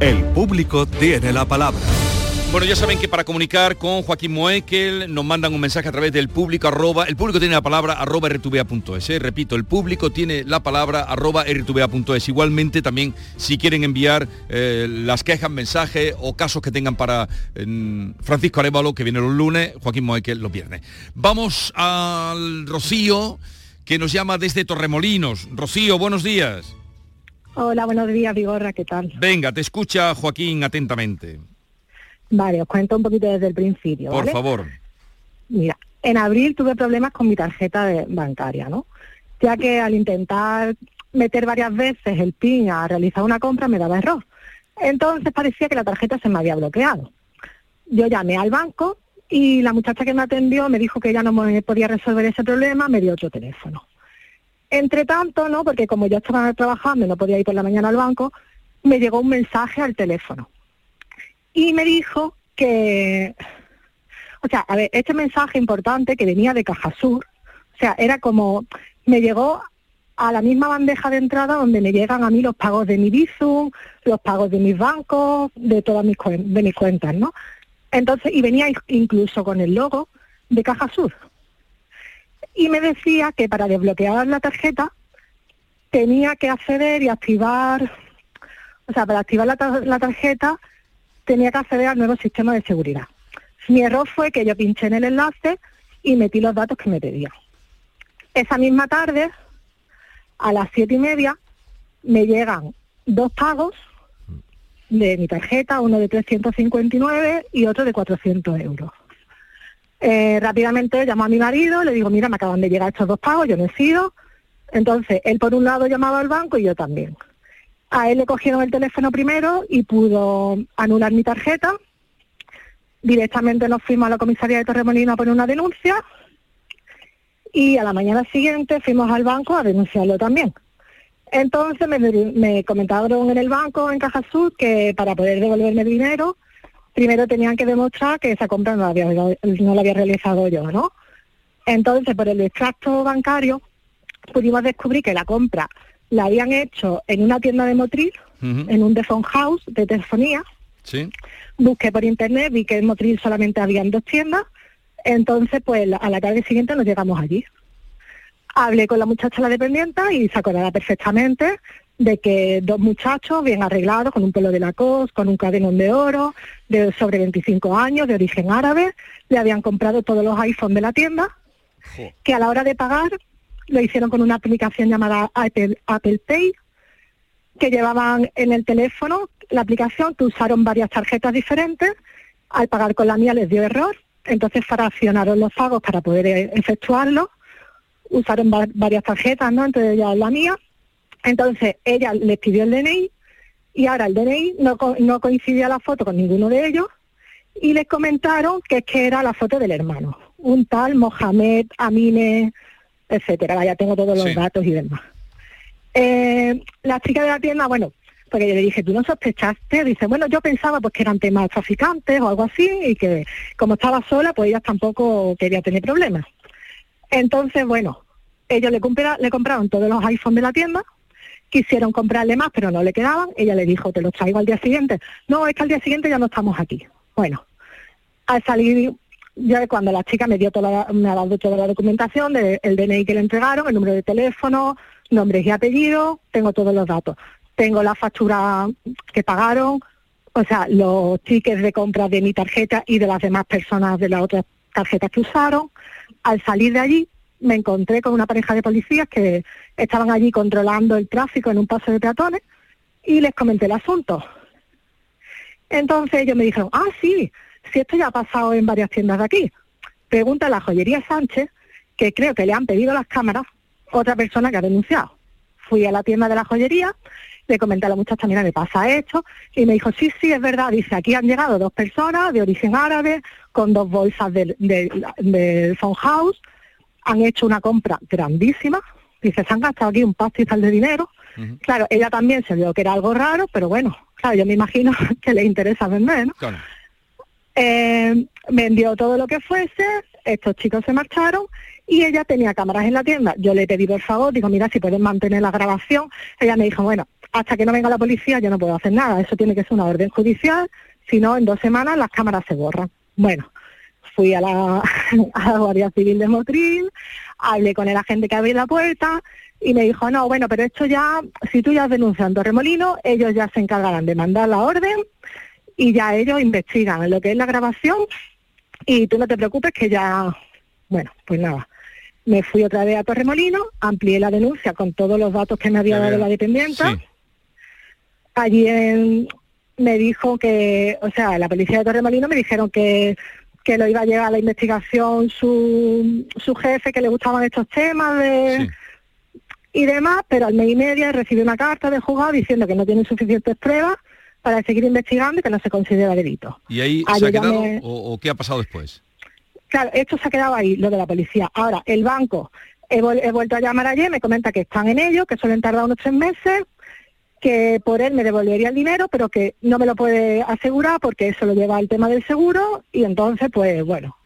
El público tiene la palabra. Bueno, ya saben que para comunicar con Joaquín Moekel nos mandan un mensaje a través del público arroba, el público tiene la palabra arroba rtva.es, ¿eh? repito, el público tiene la palabra arroba rtva.es. Igualmente también si quieren enviar eh, las quejas, mensajes o casos que tengan para Francisco Arevalo, que viene los lunes, Joaquín Moekel los viernes. Vamos al Rocío, que nos llama desde Torremolinos. Rocío, buenos días. Hola, buenos días, Vigorra, ¿qué tal? Venga, te escucha Joaquín atentamente. Vale, os cuento un poquito desde el principio. Por favor. Mira, en abril tuve problemas con mi tarjeta de bancaria, ¿no? Ya que al intentar meter varias veces el PIN a realizar una compra me daba error. Entonces parecía que la tarjeta se me había bloqueado. Yo llamé al banco y la muchacha que me atendió me dijo que ella no me podía resolver ese problema, me dio otro teléfono. Entre tanto, ¿no? Porque como yo estaba trabajando y no podía ir por la mañana al banco, me llegó un mensaje al teléfono y me dijo que, o sea, a ver, este mensaje importante que venía de Caja Sur, o sea, era como, me llegó a la misma bandeja de entrada donde me llegan a mí los pagos de mi Bizum, los pagos de mis bancos, de todas mis, de mis cuentas, ¿no? Entonces, y venía in- incluso con el logo de Caja Sur. Y me decía que para desbloquear la tarjeta tenía que acceder y activar, o sea, para activar la, la tarjeta tenía que acceder al nuevo sistema de seguridad. Mi error fue que yo pinché en el enlace y metí los datos que me pedía. Esa misma tarde, a las siete y media, me llegan dos pagos de mi tarjeta, uno de 359 y otro de 400 euros. Eh, rápidamente llamo a mi marido, le digo, mira, me acaban de llegar estos dos pagos, yo no he. Entonces, él por un lado llamaba al banco y yo también. A él le cogieron el teléfono primero y pudo anular mi tarjeta. Directamente nos fuimos a la comisaría de Torremolino a poner una denuncia y a la mañana siguiente fuimos al banco a denunciarlo también. Entonces me, me comentaron en el banco, en Caja Sur, que para poder devolverme dinero, primero tenían que demostrar que esa compra no había, no la había realizado yo, ¿no? Entonces, por el extracto bancario, pudimos descubrir que la compra la habían hecho en una tienda de Motril, en un phone house de telefonía. Sí. Busqué por internet, vi que en Motril solamente habían dos tiendas, entonces pues a la tarde siguiente nos llegamos allí. Hablé con la muchacha la dependiente y se acordará perfectamente de que dos muchachos bien arreglados, con un pelo de Lacoste, con un cadenón de oro, de sobre 25 años, de origen árabe, le habían comprado todos los iPhones de la tienda, que a la hora de pagar lo hicieron con una aplicación llamada Apple, Apple Pay, que llevaban en el teléfono la aplicación, que usaron varias tarjetas diferentes, al pagar con la mía les dio error, entonces fraccionaron los pagos para poder eh, efectuarlo, usaron va- varias tarjetas, ¿no? Entre ellas la mía, entonces ella les pidió el DNI y ahora el DNI no, co- no coincidía la foto con ninguno de ellos y les comentaron que es que era la foto del hermano, un tal Mohamed Amine, etcétera. Vaya, tengo todos los Sí. datos y demás. Eh, la chica de la tienda, bueno, porque yo le dije, ¿tú no sospechaste? Dice, bueno, yo pensaba pues que eran temas traficantes o algo así y que como estaba sola, pues ella tampoco quería tener problemas. Entonces, bueno, ellos le, compra- le compraron todos los iPhones de la tienda, quisieron comprarle más, pero no le quedaban. Ella le dijo, te los traigo al día siguiente. No, es que al día siguiente ya no estamos aquí. Bueno, al salir, ya cuando la chica me dio toda la- me ha dado toda la documentación del DNI que le entregaron, el número de teléfono, nombres y apellidos, tengo todos los datos. Tengo la factura que pagaron, o sea, los tickets de compra de mi tarjeta y de las demás personas de las otras tarjetas que usaron. Al salir de allí me encontré con una pareja de policías que estaban allí controlando el tráfico en un paso de peatones y les comenté el asunto. Entonces ellos me dijeron, ah, sí, si esto ya ha pasado en varias tiendas de aquí. Pregunta a la joyería Sánchez, que creo que le han pedido las cámaras, otra persona que ha denunciado. Fui a la tienda de la joyería, le comenté a la muchacha, mira, me pasa esto, y me dijo, sí, sí, es verdad, dice, aquí han llegado dos personas de origen árabe, con dos bolsas del del- del phone house, han hecho una compra grandísima, dice, se han gastado aquí un pastizal de dinero, Claro, ella también se vio que era algo raro, pero bueno, claro, yo me imagino que le interesa vender, ¿no? Eh, vendió todo lo que fuese, estos chicos se marcharon y ella tenía cámaras en la tienda. Yo le pedí por favor, digo, mira, si pueden mantener la grabación. Ella me dijo, bueno, hasta que no venga la policía yo no puedo hacer nada, eso tiene que ser una orden judicial, si no, en dos semanas las cámaras se borran. Bueno, fui a la, a la Guardia Civil de Motril, hablé con el agente que abrió la puerta y me dijo, no, bueno, pero esto ya, si tú ya has denunciado en Torremolino, ellos ya se encargarán de mandar la orden y ya ellos investigan lo que es la grabación y tú no te preocupes que ya, bueno, pues nada. Me fui otra vez a Torremolino, amplié la denuncia con todos los datos que me había dado la dependienta. Allí en- me dijo que, o sea, la policía de Torremolino me dijeron que, que lo iba a llevar a la investigación su, su jefe, que le gustaban estos temas de, y demás, pero al mes y media recibí una carta del juzgado diciendo que no tienen suficientes pruebas para seguir investigando y que no se considera delito. ¿Y ahí Ah, se ha quedado o, o qué ha pasado después? Claro, esto se ha quedado ahí, lo de la policía. Ahora, el banco, he, he vuelto a llamar ayer, me comenta que están en ello, que suelen tardar unos tres meses, que por él me devolvería el dinero, pero que no me lo puede asegurar porque eso lo lleva el tema del seguro y entonces, pues bueno,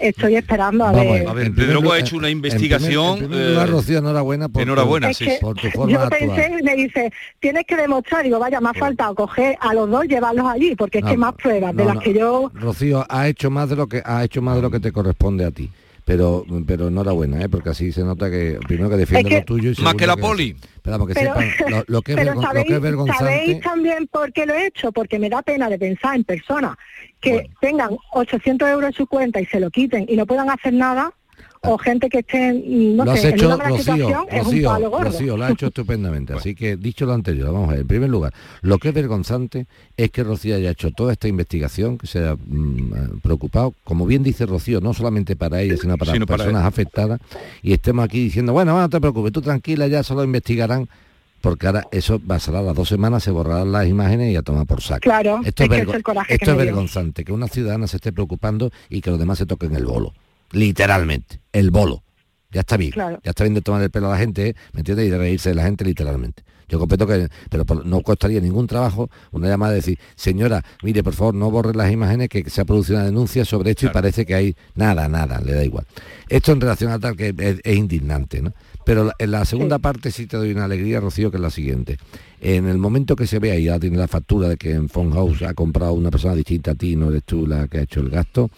estoy esperando a Vamos ver. a ver, Pedro ha hecho una investigación. En primer lugar, eh, Rocío, enhorabuena por, enhorabuena, tu, sí. por tu forma Yo pensé y me dice, tienes que demostrar, digo, vaya, me ha faltado coger a los dos, llevarlos allí, porque es No, que más pruebas de las no. que yo Rocío ha hecho más de lo que ha hecho más de lo que te corresponde a ti. Pero, pero enhorabuena, ¿eh? porque así se nota que primero que defiende Es que- lo tuyo y Más que la poli. Pero vamos, que Pero- sepan lo, lo que es Pero vergon- lo sabéis, que es vergonzante. sabéis también por qué lo he hecho, porque me da pena de pensar en personas que tengan 800 euros en su cuenta y se lo quiten y no puedan hacer nada, o gente que esté, mm, no lo has sé, en hecho, una mala Rocío, situación, es un Rocío, palo gordo. Rocío, lo ha hecho estupendamente. Así que, dicho lo anterior, vamos a ver, en primer lugar, lo que es vergonzante es que Rocío haya hecho toda esta investigación, que se haya mm, eh, preocupado, como bien dice Rocío, no solamente para ella, sino para Sino para personas afectadas, y estemos aquí diciendo, bueno, no te preocupes, tú tranquila, ya solo investigarán, porque ahora eso pasará a las dos semanas, se borrarán las imágenes y a tomar por saco. Claro, esto es que vergo- ese es el coraje esto que es me dio. vergonzante, que una ciudadana se esté preocupando y que los demás se toquen el bolo. Literalmente, el bolo. Ya está bien. Claro. Ya está bien de tomar el pelo a la gente, ¿eh? ¿me entiendes? Y de reírse de la gente literalmente. Yo completo que, pero por- no costaría ningún trabajo una llamada de decir, señora, mire, por favor, no borre las imágenes que se ha producido una denuncia sobre esto y parece que hay nada, nada, le da igual. Esto en relación a tal que es, es indignante, ¿no? Pero la- en la segunda parte sí te doy una alegría, Rocío, que es la siguiente. En el momento que se vea y ya tiene la factura de que en Phone House ha comprado una persona distinta a ti, no eres tú la que ha hecho el gasto,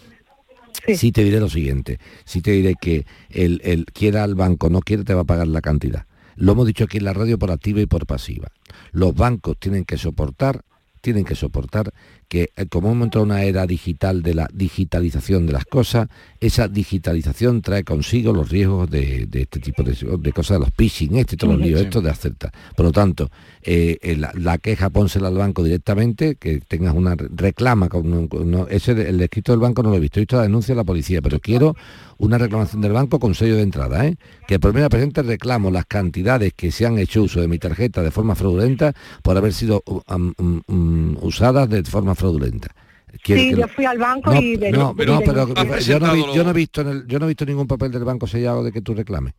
sí, te diré lo siguiente. Sí te diré que el, el quiera al banco, no quiere, te va a pagar la cantidad. Lo hemos dicho aquí en la radio por activa y por pasiva. Los bancos tienen que soportar, tienen que soportar que eh, como hemos entrado en una era digital de la digitalización de las cosas, esa digitalización trae consigo los riesgos de, de este tipo de, de cosas, de los phishing, este, todos los líos, esto de acertar. Por lo tanto, eh, la, la queja pónsela al banco directamente, que tengas una re- reclama, con, no, ese el escrito del banco no lo he visto, he visto la denuncia de la policía, pero quiero una reclamación del banco con sello de entrada, ¿eh? que por primera presente reclamo las cantidades que se han hecho uso de mi tarjeta de forma fraudulenta por haber sido um, um, um, usadas de forma fraudulenta. Quiero Sí, que yo lo- fui al banco no, y... de- no, y no, de- pero de- yo no, vi- presentado yo no he visto en el- yo no he visto ningún papel del banco sellado de que tú reclames.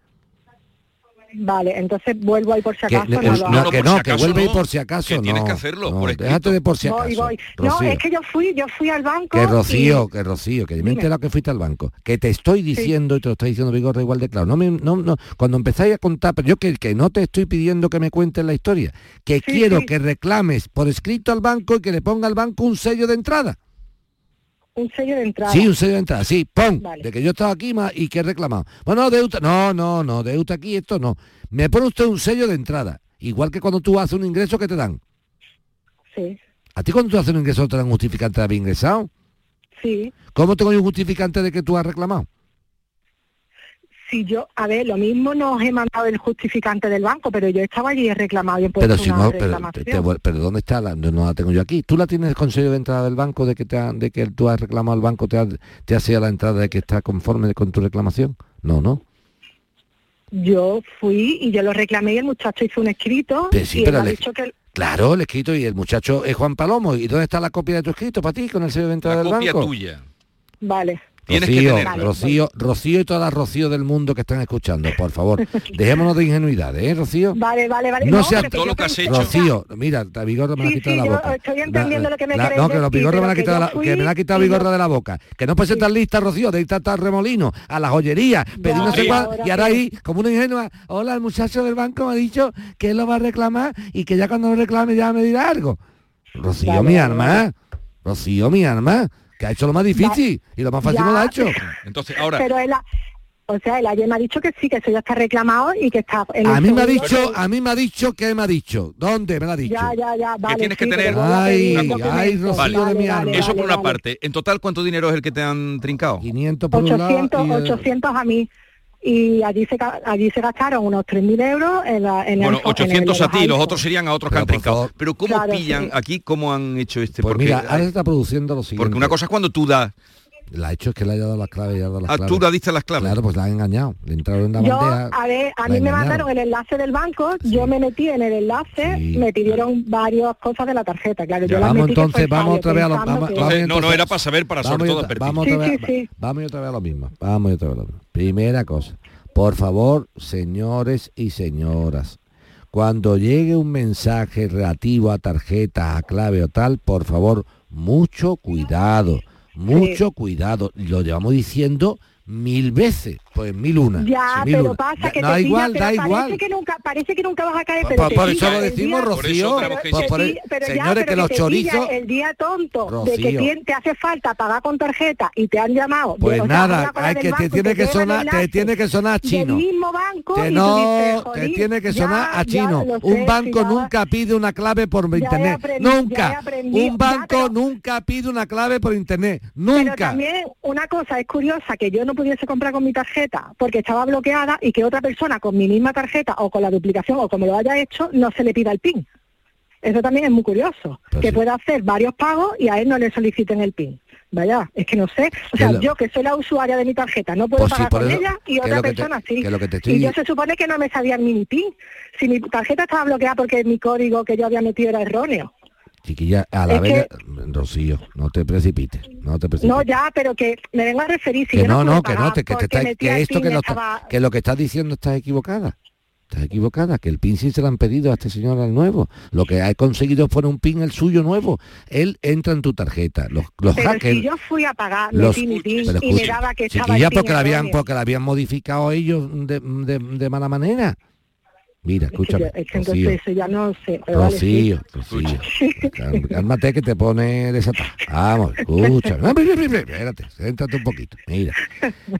Vale, entonces vuelvo ahí por si Que, acaso. no, no no, que no, que vuelve y por si acaso. que no, tienes que hacerlo, no, por déjate de por si acaso. Voy, voy. No, es que yo fui, yo fui al banco. Que Rocío, y- que Rocío, que me he Dime. enterado que fuiste al banco. Que te estoy diciendo, y te lo está diciendo Vigorra igual de claro. No me, no, no, cuando empezáis a contar, pero yo que, que no te estoy pidiendo que me cuentes la historia, que quiero que reclames por escrito al banco y que le ponga al banco un sello de entrada. Un sello de entrada. Sí, un sello de entrada, sí, pon, Vale. de que yo estaba aquí ma- y que he reclamado. Bueno, de UTA, no, no, no, de UTA aquí esto no. Me pone usted un sello de entrada, igual que cuando tú haces un ingreso que te dan. Sí, ¿A ti cuando tú haces un ingreso te dan un justificante de haber ingresado? sí. ¿Cómo tengo yo un justificante de que tú has reclamado? Si yo, a ver, lo mismo no os he mandado el justificante del banco, pero yo estaba allí y he reclamado y he puesto Pero si una no, pero, te- te- pero ¿dónde está la? No, no la tengo yo aquí. ¿Tú la tienes el consejo de entrada del banco de que te ha- de que tú has reclamado al banco te ha, te ha sido la entrada de que está conforme con tu reclamación? No, no. Yo fui y yo lo reclamé y el muchacho hizo un escrito Pero sí, y él pero me ha dicho que Claro, el escrito y el muchacho es Juan Palomo. ¿Y dónde está la copia de tu escrito para ti con el sello de entrada del Copia banco? tuya. Vale. Tienes que Rocío, tenerla. Rocío, Rocío y todas las Rocío del mundo que están escuchando, por favor, dejémonos de ingenuidades, ¿eh, Rocío? Vale, vale, vale. No seas pero yo pensé- Rocío, mira, la vigorra me la ha Sí, quitado sí, de la yo boca. estoy entendiendo lo que me La- No, que los decir, vigorra me la ha quitado, que la- que me la ha quitado vigorra no- de la boca. Que no puede ser tan lista, Rocío, de hasta el remolino, a la joyería, pedir no sé cuál, y ahora ahí, como una ingenua, hola, el muchacho del banco me ha dicho que él lo va a reclamar y que ya cuando lo reclame ya me dirá algo. Rocío, mi vale, arma, Rocío, mi arma, que ha hecho lo más difícil y lo más fácil Ya. no lo ha hecho. Entonces, ahora, Pero él, ha- o sea, él ayer me ha dicho que sí, que eso ya está reclamado y que está... en A mí me ha dicho, que- a mí me ha dicho que me ha dicho. ¿Dónde me lo ha dicho? Ya, ya, ya, vale. tienes que sí, tener- Ay, ay, Rocío Vale. de mi Vale, arma. eso por una vale. parte. En total, ¿cuánto dinero es el que te han trincado? 500 por un lado 800, y, eh, 800 a mí. Y allí se, allí se gastaron unos 3.000 euros en, la, en Bueno, el, en 800 el a ti, los otros serían a otros que Pero, han por trincado. favor. Pero ¿cómo Claro, pillan sí. aquí? ¿Cómo han hecho este? Pues porque, mira, ahora se está produciendo lo siguiente. porque una cosa es cuando tú das, La ha hecho es que le haya dado las claves y ha dado las ah, claves. tú le diste las claves. Claro, pues la han engañado. Le entraron en la Yo, bandeja. a ver, a mí me mandaron el enlace del banco, yo me metí en el enlace, Sí. me pidieron varias cosas de la tarjeta, claro, yo las Vamos entonces, vamos otra vez a lo vamos, que- Entonces, no, no, era para saber, para sobre todo. Vamos Sí, otra vez, sí, sí. vamos y otra vez a lo mismo. Vamos y otra vez a lo mismo. Primera cosa, por favor, señores y señoras, cuando llegue un mensaje relativo a tarjeta, a clave o tal, por favor, mucho cuidado. Mucho cuidado. Lo llevamos diciendo mil veces, pues mil una. Ya, mil pero una. pasa Ya, que da te pilla, igual, pero da parece igual. Que nunca, parece que nunca vas a caer, pero por- eso lo decimos, día- Rocío, pero- por- te por- pilla- pero ya, señores, pero que los chorizos- El día tonto de que te hace falta pagar con tarjeta y te han llamado. Pues de- nada, hay que te tiene que sonar, te tiene que sonar chino. mismo banco Que no, te "Jolín, tiene que sonar ya- a ya chino. un banco ya- nunca pide una clave por ya internet. ya nunca. Un Ya, banco nunca pide una clave por internet. Pero Nunca. también una cosa es curiosa que yo no pudiese comprar con mi tarjeta porque estaba bloqueada y que otra persona con mi misma tarjeta o con la duplicación o como lo haya hecho no se le pida el PIN. Eso también es muy curioso, Pues que pueda hacer varios pagos y a él no le soliciten el PIN. Vaya, es que no sé. O sea, lo- yo que soy la usuaria de mi tarjeta no puedo Pues sí, pagar con eso- ella y otra te- persona sí. que lo que te estoy Y yo se supone que no me sabía mi PIN. Si mi tarjeta estaba bloqueada porque mi código que yo había metido era erróneo. Chiquilla, a la vez, Rocío, no te precipites, no te precipites. No, ya, pero que me vengo a referir. Si que no, no, que no, te- que, te está- que esto que, lo estaba- está- que lo que estás diciendo estás equivocada. Estás equivocada, que el PIN sí se lo han pedido a este señor al nuevo. Lo que ha conseguido fue un PIN el suyo nuevo. Él entra en tu tarjeta. Los, los Pero hackers. si yo fui a pagar, los- mi PIN y me daba que estaba el porque la habían, porque la habían modificado ellos de, de- de mala manera. Mira, Es que escúchame. es que Rocío, entonces eso ya no sé. pero vale, sí. Rocío, Rocío. Cálm- Cálmate que te pone desatada. Vamos, escucha. No, espérate, céntrate un poquito. Mira.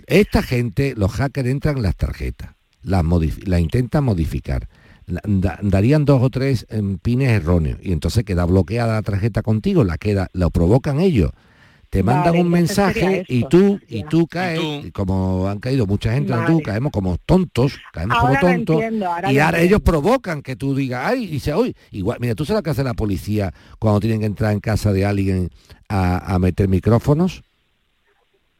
Esta gente, los hackers entran en las tarjetas, las modif- la intentan modificar. da- darían dos o tres em, pines erróneos y entonces queda bloqueada la tarjeta contigo, la queda, lo provocan ellos. Te mandan Vale, un mensaje y tú y tú caes, y como han caído mucha gente, Vale. tú caemos como tontos, caemos Ahora como tontos entiendo, ahora y ahora ellos provocan que tú digas, ay, y dice, oye, igual, mira, tú sabes lo que hace la policía cuando tienen que entrar en casa de alguien a, a meter micrófonos.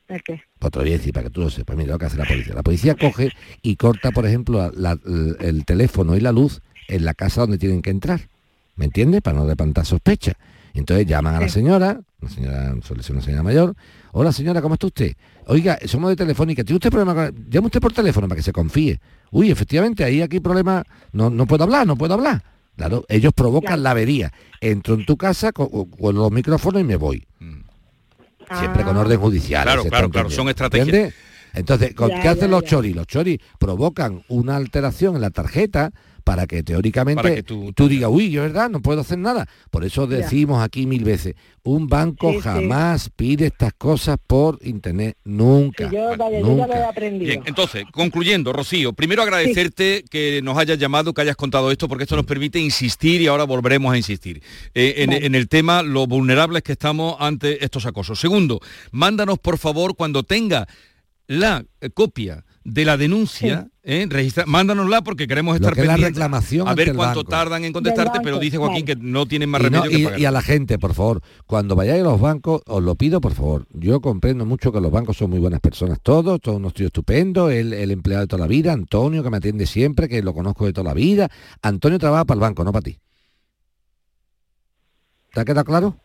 ¿El qué? Pues te lo voy a decir para que tú lo sepas, mira lo que hace la policía. La policía coge y corta, por ejemplo, la- el teléfono y la luz en la casa donde tienen que entrar. ¿Me entiendes? Para no levantar sospecha. Entonces llaman a la señora, la señora suele ser una señora mayor, hola señora, ¿cómo está usted? Oiga, somos de Telefónica, ¿tiene usted problema con... Llame usted por teléfono para que se confíe. Uy, efectivamente, ahí aquí problema, no, no puedo hablar, no puedo hablar. Claro, ellos provocan la avería. Entro en tu casa con, con los micrófonos y me voy. Siempre con orden judicial. Claro, claro, claro, son estrategias. ¿entiendes? Entonces, ¿con Ya, ¿qué hacen ya, los choris? Los choris provocan una alteración en la tarjeta para que teóricamente Para que tú, tú- digas, uy, yo verdad, no puedo hacer nada. Por eso Ya. decimos aquí mil veces, un banco Sí, sí. jamás pide estas cosas por internet, nunca. Yo, vaya, yo ya nunca. lo he aprendido. Bien, entonces, concluyendo, Rocío, primero agradecerte que nos hayas llamado, que hayas contado esto, porque esto nos permite insistir y ahora volveremos a insistir eh, en, en el tema lo vulnerables que estamos ante estos acosos. Segundo, mándanos por favor cuando tenga la eh, copia de la denuncia, eh, registra- mándanosla porque queremos estar que es la pendientes reclamación a ver cuánto banco. tardan en contestarte, pero dice Joaquín que no tienen más Y, no- remedio que y- pagar. y a la gente, por favor, cuando vayáis a los bancos, os lo pido, por favor. Yo comprendo mucho que los bancos son muy buenas personas, todos, todos unos tíos estupendos, el, el empleado de toda la vida, Antonio, que me atiende siempre, que lo conozco de toda la vida. Antonio trabaja para el banco, no para ti. ¿Te ha quedado claro?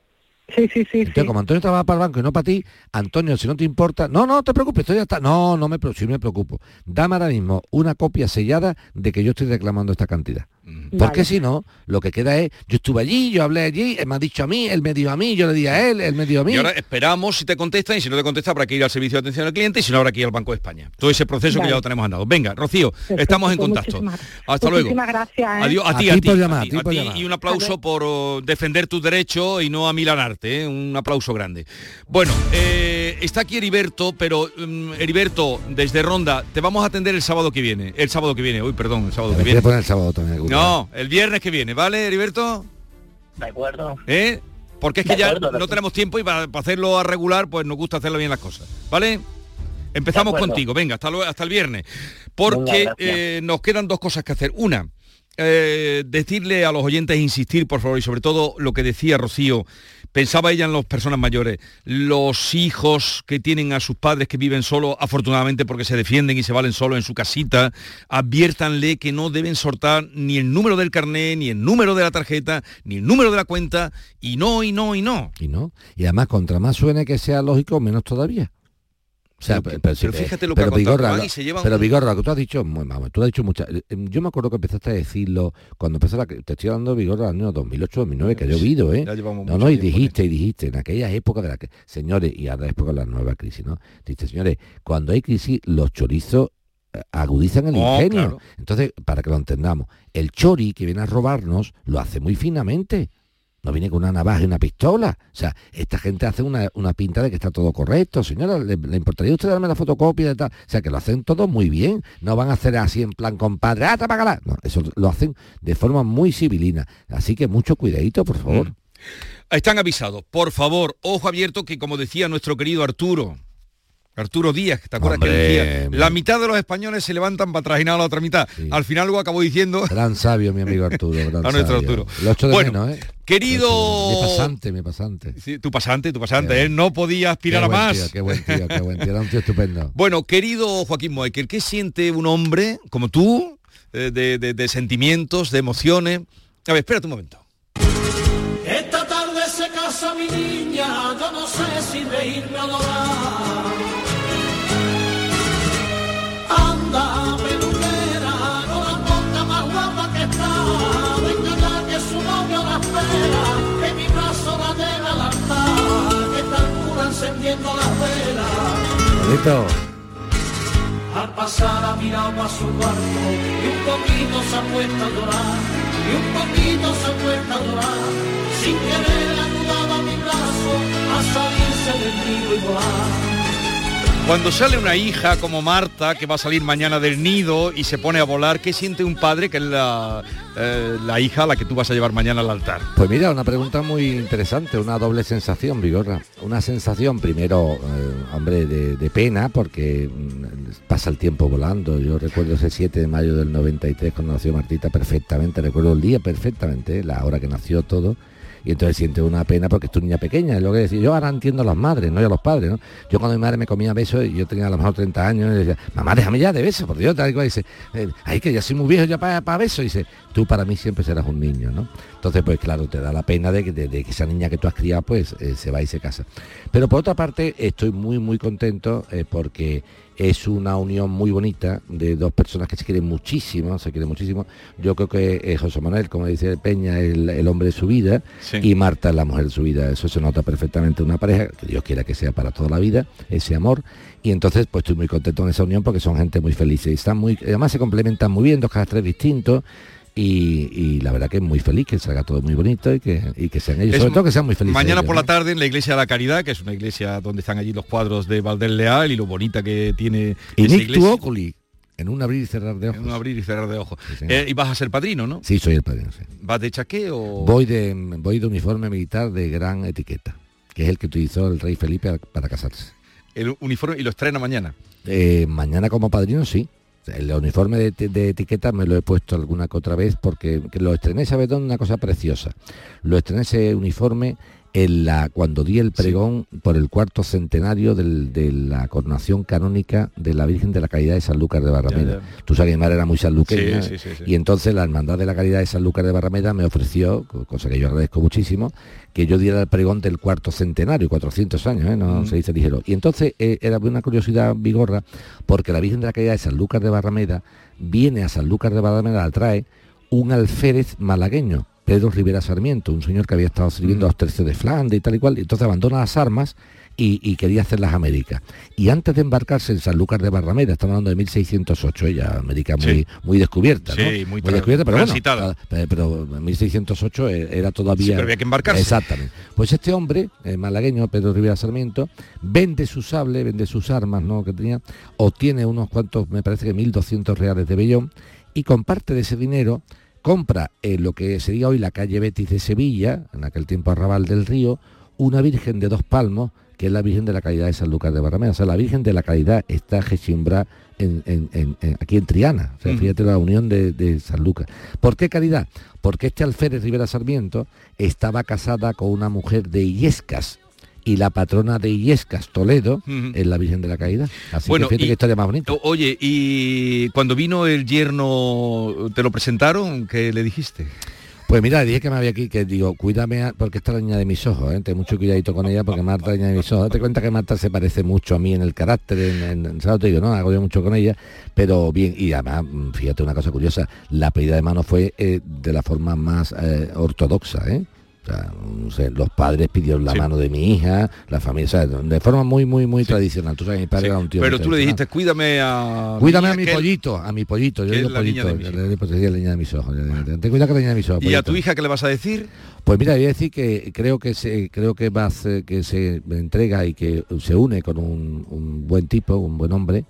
Sí, sí, sí. Entonces, como Antonio trabaja para el banco y no para ti, Antonio, si no te importa, no, no te preocupes, estoy ya está. No, no me preocupo, sí me preocupo. Dame ahora mismo una copia sellada de que yo estoy reclamando esta cantidad. Porque Vale. si no, lo que queda es, yo estuve allí, yo hablé allí, él me ha dicho a mí, él me dijo a mí, yo le di a él, él me dijo a mí. Y ahora esperamos si te contestan y si no te contesta habrá que ir al servicio de atención al cliente y si no habrá que ir al Banco de España. Todo ese proceso que ya lo tenemos andado. Venga, Rocío, Perfecto, estamos en pues contacto. muchísimas- Hasta luego. Muchísimas gracias. ¿eh? Adiós, a A ti, a ti, y un aplauso por oh, defender tus derechos y no amilanarte, ¿eh? un aplauso grande. Bueno, eh, está aquí Heriberto, pero mm, Heriberto, desde Ronda, te vamos a atender el sábado que viene. El sábado que viene, uy, perdón, el sábado que viene. poner el sábado también. No, el viernes que viene, ¿vale, Heriberto? De acuerdo. ¿Eh? Porque es que De ya no tenemos tiempo y para, para hacerlo a regular, pues nos gusta hacerlo bien las cosas. ¿Vale? Empezamos contigo, venga, hasta, luego- hasta el viernes. Porque eh, nos quedan dos cosas que hacer. Una, eh, decirle a los oyentes, insistir, por favor, y sobre todo lo que decía Rocío, pensaba ella en las personas mayores, los hijos que tienen a sus padres que viven solos, afortunadamente porque se defienden y se valen solos en su casita, adviértanle que no deben soltar ni el número del carné, ni el número de la tarjeta, ni el número de la cuenta, y no, y no, y no. Y no. Y además, contra más suene que sea lógico, menos todavía. O sea, Pero- pero, sí, pero eh, fíjate lo que pero Vigorra, y se llevan pero un- Vigorra, que tú has dicho, muy- vamos, tú has dicho muchas. eh, Yo me acuerdo que empezaste a decirlo cuando empezó la, te estoy hablando de Vigorra año 2008, 2009, que ha llovido, ¿eh? Ya llevamos No, no, y dijiste, y dijiste, en aquellas épocas de la que, señores, y ahora es época de la nueva crisis, ¿no? Dijiste, señores, cuando hay crisis, los chorizos eh, agudizan el Oh, ingenio. claro. Entonces, para que lo entendamos, el chori que viene a robarnos lo hace muy finamente. No viene con una navaja y una pistola. O sea, esta gente hace una, una pinta de que está todo correcto. Señora, ¿le, le importaría usted darme la fotocopia? O sea, que lo hacen todo muy bien. No van a hacer así en plan compadre, ¡ah, tapágala! No, eso lo hacen de forma muy civilina. Así que mucho cuidadito, por favor. Están avisados. Por favor, ojo abierto que como decía nuestro querido Arturo, Arturo Díaz, ¿te acuerdas que Hombre, decía? mi- La mitad de los españoles se levantan para trajinar a la otra mitad. Al final luego acabó diciendo Gran sabio, mi amigo Arturo. gran a nuestro sabio. Arturo. Lo de Bueno, menos, ¿eh? Querido... Mi pasante, mi pasante. Sí, tu pasante, tu pasante, ¿eh? no podía aspirar a más. tío, qué buen tío, qué buen tío. Era un tío estupendo. Bueno, querido Joaquín Moekel, ¿qué siente un hombre como tú, eh, de, de- de sentimientos, de emociones? A ver, espérate un momento. Esta tarde se casa mi niña, yo no sé si reírme o llorar. Encendiendo las velas. Bonito. Al pasar ha mirado para su cuarto y un poquito se ha puesto a llorar, y un poquito se ha puesto a llorar, sin querer ayudaba a mi brazo a salirse del nido y volar. Cuando sale una hija como Marta, que va a salir mañana del nido y se pone a volar, ¿qué siente un padre que es la, eh, la hija a la que tú vas a llevar mañana al altar? Pues mira, una pregunta muy interesante, una doble sensación, Vigorra. Una sensación, primero, eh, hombre, de, de pena, porque mm, pasa el tiempo volando. Yo recuerdo ese 7 de mayo del 93, cuando nació Martita, perfectamente, recuerdo el día perfectamente, la hora que nació todo. Y entonces siente una pena porque es tu niña pequeña, es lo que decir. Yo ahora entiendo a las madres, no y a los padres, ¿no? Yo cuando mi madre me comía besos, yo tenía a lo mejor 30 años, y decía, mamá, déjame ya de besos, por Dios, tal y cual. Dice, eh, ay, que ya soy muy viejo ya para besos. Y dice, tú para mí siempre serás un niño, ¿no? Entonces, pues claro, te da la pena de que, de- de que esa niña que tú has criado, pues eh, se va y se casa. Pero por otra parte, estoy muy, muy contento eh, porque es una unión muy bonita de dos personas que se quieren muchísimo, se quieren muchísimo. Yo creo que eh, José Manuel, como dice Peña, es el, el hombre de su vida y Marta es la mujer de su vida. Eso se nota perfectamente en una pareja, que Dios quiera que sea para toda la vida, ese amor. Y entonces, pues estoy muy contento en esa unión porque son gente muy feliz y están muy, además se complementan muy bien, dos caracteres distintos. Y, y la verdad que es muy feliz, que salga todo muy bonito y que, y que sean ellos, Es sobre todo que sean muy felices. Mañana ellos, por ¿no? la tarde en la Iglesia de la Caridad, que es una iglesia donde están allí los cuadros de Valdés Leal y lo bonita que tiene Y esa Nick tu iglesia. Oculi, en un abrir y cerrar de ojos. En un abrir y cerrar de ojos. Eh, y vas a ser padrino, ¿no? Sí, soy el padrino, sí. ¿Vas de chaqué o...? Voy de, voy de uniforme militar de gran etiqueta, que es el que utilizó el rey Felipe para casarse. El uniforme y lo estrena mañana. Eh, mañana como padrino sí. El uniforme de, de etiqueta me lo he puesto alguna que otra vez porque que lo estrené, ¿sabes dónde? Una cosa preciosa. Lo estrené ese uniforme en la, cuando di el pregón por el cuarto centenario del- de la coronación canónica de la Virgen de la Caridad de San Lucas de Barrameda. Ya, Tú sabes que mi madre era muy sanluqueña Sí, sí, y entonces la Hermandad de la Caridad de San Lucas de Barrameda me ofreció, co- cosa que yo agradezco muchísimo, que yo diera el pregón del cuarto centenario, 400 años, ¿eh? no se dice ligero. Y entonces eh, era una curiosidad vigorra, porque la Virgen de la Caridad de San Lucas de Barrameda viene a San Lucas de Barrameda, la trae un alférez malagueño, Pedro Rivera Sarmiento, un señor que había estado sirviendo a los tercios de Flandes y tal y cual, y entonces abandona las armas y, y quería hacer las Américas. Y antes de embarcarse en San Lucas de Barrameda, estamos hablando de 1608, ella América muy, Sí. muy descubierta, Sí, ¿no? muy tra- descubierta, pero bueno, eh, pero en 1608 e- era todavía... Sí, pero había que embarcarse. Exactamente. Pues este hombre, eh, malagueño, Pedro Rivera Sarmiento, vende su sable, vende sus armas ¿no? que tenía, obtiene unos cuantos, me parece que 1.200 reales de vellón, y con parte de ese dinero compra en lo que sería hoy la calle Betis de Sevilla, en aquel tiempo Arrabal del Río, una Virgen de dos palmos, que es la Virgen de la Caridad de San Lucas de Barrameda. O sea, la Virgen de la Caridad está Gechimbra en, en- en- en- aquí en Triana. O sea, Ujú. fíjate la unión de, de San Lucas. ¿Por qué caridad? Porque este alférez Rivera Sarmiento estaba casada con una mujer de Illescas. Y la patrona de Illescas, Toledo, Ujú. es la Virgen de la Caridad. Así Bueno, que fíjate qué historia más bonita. Oye, y cuando vino el yerno, ¿te lo presentaron? ¿Qué le dijiste? Pues mira, dije que me había aquí, que digo, cuídame, a- porque esta niña de mis ojos, ¿eh? ten mucho cuidadito con ella, porque Marta es la niña de mis ojos. Date cuenta que Marta se parece mucho a mí en el carácter, en, en- ¿sabes? Te digo, no, hago yo mucho con ella, pero bien, y además, mm, fíjate una cosa curiosa, la pedida de mano fue eh, de la forma más eh, ortodoxa, ¿eh? O sea, no sé, los padres pidieron la mano de mi hija, la familia, o sea, de forma muy, muy, muy tradicional. Tú sabes, mi padre Sí, era un tío Pero tú le dijiste, cuídame a... Cuídame mi a mi pollito, a mi pollito, yo digo pollito, le- la niña de mis ojos. Ten cuidado que la niña de mis ojos. ¿Y a tu hija qué le vas a decir? Pues mira, voy a decir que creo que se creo que va que se entrega y que se une con un, un buen tipo, un buen hombre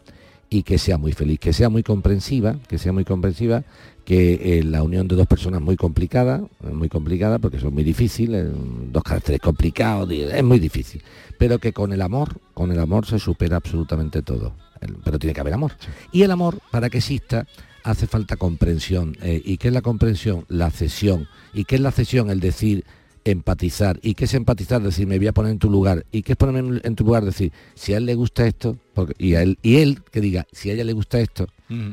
y que sea muy feliz, que sea muy comprensiva, que sea muy comprensiva, que eh, la unión de dos personas muy complicada, eh, muy complicada porque son muy difíciles, eh, dos caracteres complicados, es muy difícil, pero que con el amor, con el amor se supera absolutamente todo, pero tiene que haber amor. Y el amor, para que exista, hace falta comprensión. eh, ¿Y qué es la comprensión? La cesión. ¿Y qué es la cesión? El decir empatizar. ¿Y qué es empatizar? Decir, me voy a poner en tu lugar. ¿Y qué es ponerme en tu lugar? Decir, si a él le gusta esto, porque, y, a él, y él que diga, si a ella le gusta esto,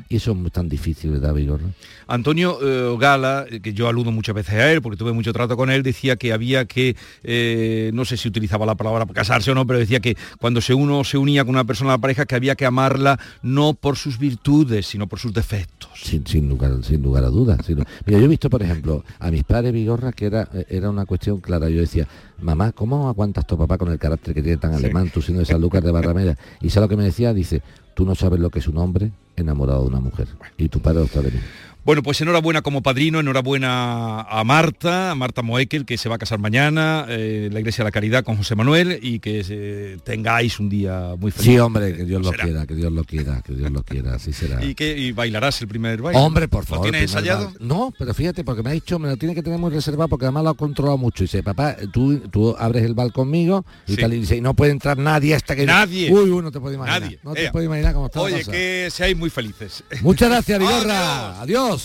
y eso es tan difícil, ¿verdad, Vigor? Antonio eh, Gala, eh, que yo aludo muchas veces a él, porque tuve mucho trato con él, decía que había que, eh, no sé si utilizaba la palabra casarse o no, pero decía que cuando se uno se unía con una persona a la pareja, que había que amarla no por sus virtudes, sino por sus defectos. Sin, sin, lugar, sin lugar a dudas. sin- Mira, yo he visto, por ejemplo, a mis padres Vigorra que era, era una cuestión clara. Yo decía, mamá, ¿cómo aguantas tu papá con el carácter que tiene tan alemán, tú siendo de San Lucas de Barrameda? Y ¿sabes lo que me decía? Dice, tú no sabes lo que es un hombre enamorado de una mujer. Y tu padre lo sabe bien. Bueno, pues enhorabuena como padrino, enhorabuena a Marta, a Marta Moekel, que se va a casar mañana, eh, en la Iglesia de la Caridad con José Manuel, y que eh, tengáis un día muy feliz. Sí, hombre, que Dios lo Será. quiera, que Dios lo quiera, que Dios lo quiera, así será. ¿Y, que, ¿Y bailarás el primer baile? Hombre, por ¿Lo favor. tienes primer ensayado? baile. No, pero fíjate, porque me ha dicho, me lo tiene que tener muy reservado porque además lo ha controlado mucho. Y dice, papá, tú, tú abres el bal conmigo y Sí. tal, y dice, y no puede entrar nadie hasta que... Nadie. Uy, uy, no te puedo imaginar. Nadie. No te puedo imaginar cómo está la Oye, cosa. que seáis muy felices. Muchas gracias, Vigorra. Adiós.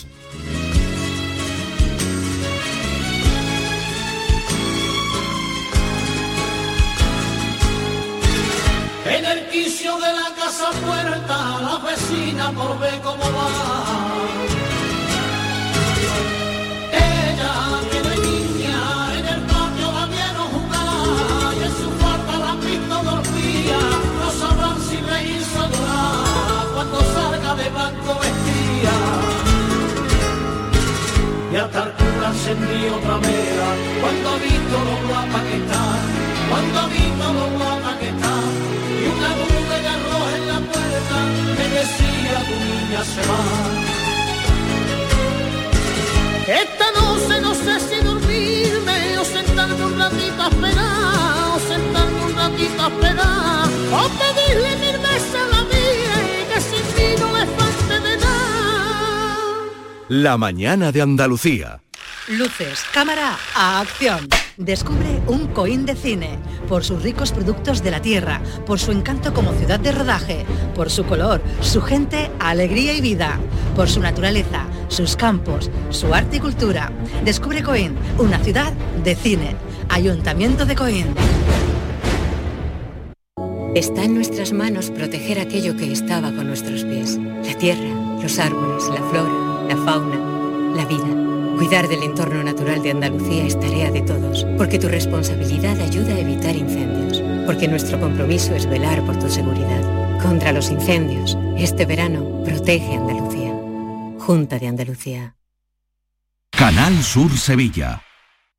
En el quicio de la casa puerta, la vecina por ver cómo va. Ella que de niña en el patio la vieron jugar y en su falta la visto dormía. No sabrán si reírse o llorar cuando salga de banco encendió otra vela cuando visto lo guapa que está, cuando visto lo guapa que está. Y una nube de arroz en la puerta me decía tu niña se va. Esta noche no sé si dormirme o sentarme un ratito a esperar, o sentarme un ratito a esperar, o pedirle mil veces a la mía y que sin mí no le falte de nada. La mañana de Andalucía. Luces, cámara, a acción. Descubre un Coín de cine, por sus ricos productos de la tierra, por su encanto como ciudad de rodaje, por su color, su gente, alegría y vida, por su naturaleza, sus campos, su arte y cultura. Descubre Coín, una ciudad de cine. Ayuntamiento de Coín. Está en nuestras manos proteger aquello que estaba con nuestros pies. La tierra, los árboles, la flora, la fauna, la vida. Cuidar del entorno natural de Andalucía es tarea de todos, porque tu responsabilidad ayuda a evitar incendios, porque nuestro compromiso es velar por tu seguridad. Contra los incendios, este verano, protege Andalucía. Junta de Andalucía. Canal Sur Sevilla.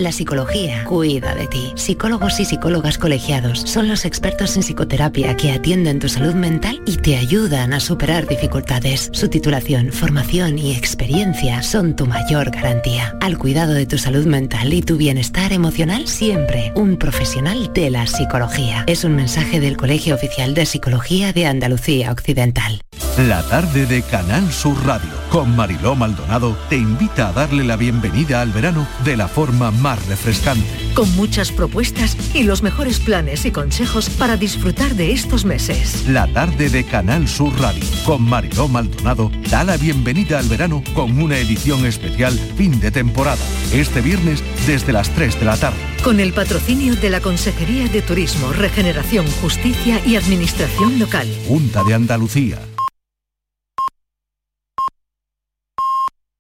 La psicología cuida de ti. Psicólogos y psicólogas colegiados son los expertos en psicoterapia que atienden tu salud mental y te ayudan a superar dificultades. Su titulación, formación y experiencia son tu mayor garantía. Al cuidado de tu salud mental y tu bienestar emocional, siempre un profesional de la psicología. Es un mensaje del Colegio Oficial de Psicología de Andalucía Occidental. La tarde de Canal Sur Radio con Mariló Maldonado te invita a darle la bienvenida al verano de la forma más refrescante. Con muchas propuestas y los mejores planes y consejos para disfrutar de estos meses. La tarde de Canal Sur Radio con Mariló Maldonado da la bienvenida al verano con una edición especial fin de temporada. Este viernes desde las 3 de la tarde. Con el patrocinio de la Consejería de Turismo, Regeneración, Justicia y Administración Local. Junta de Andalucía.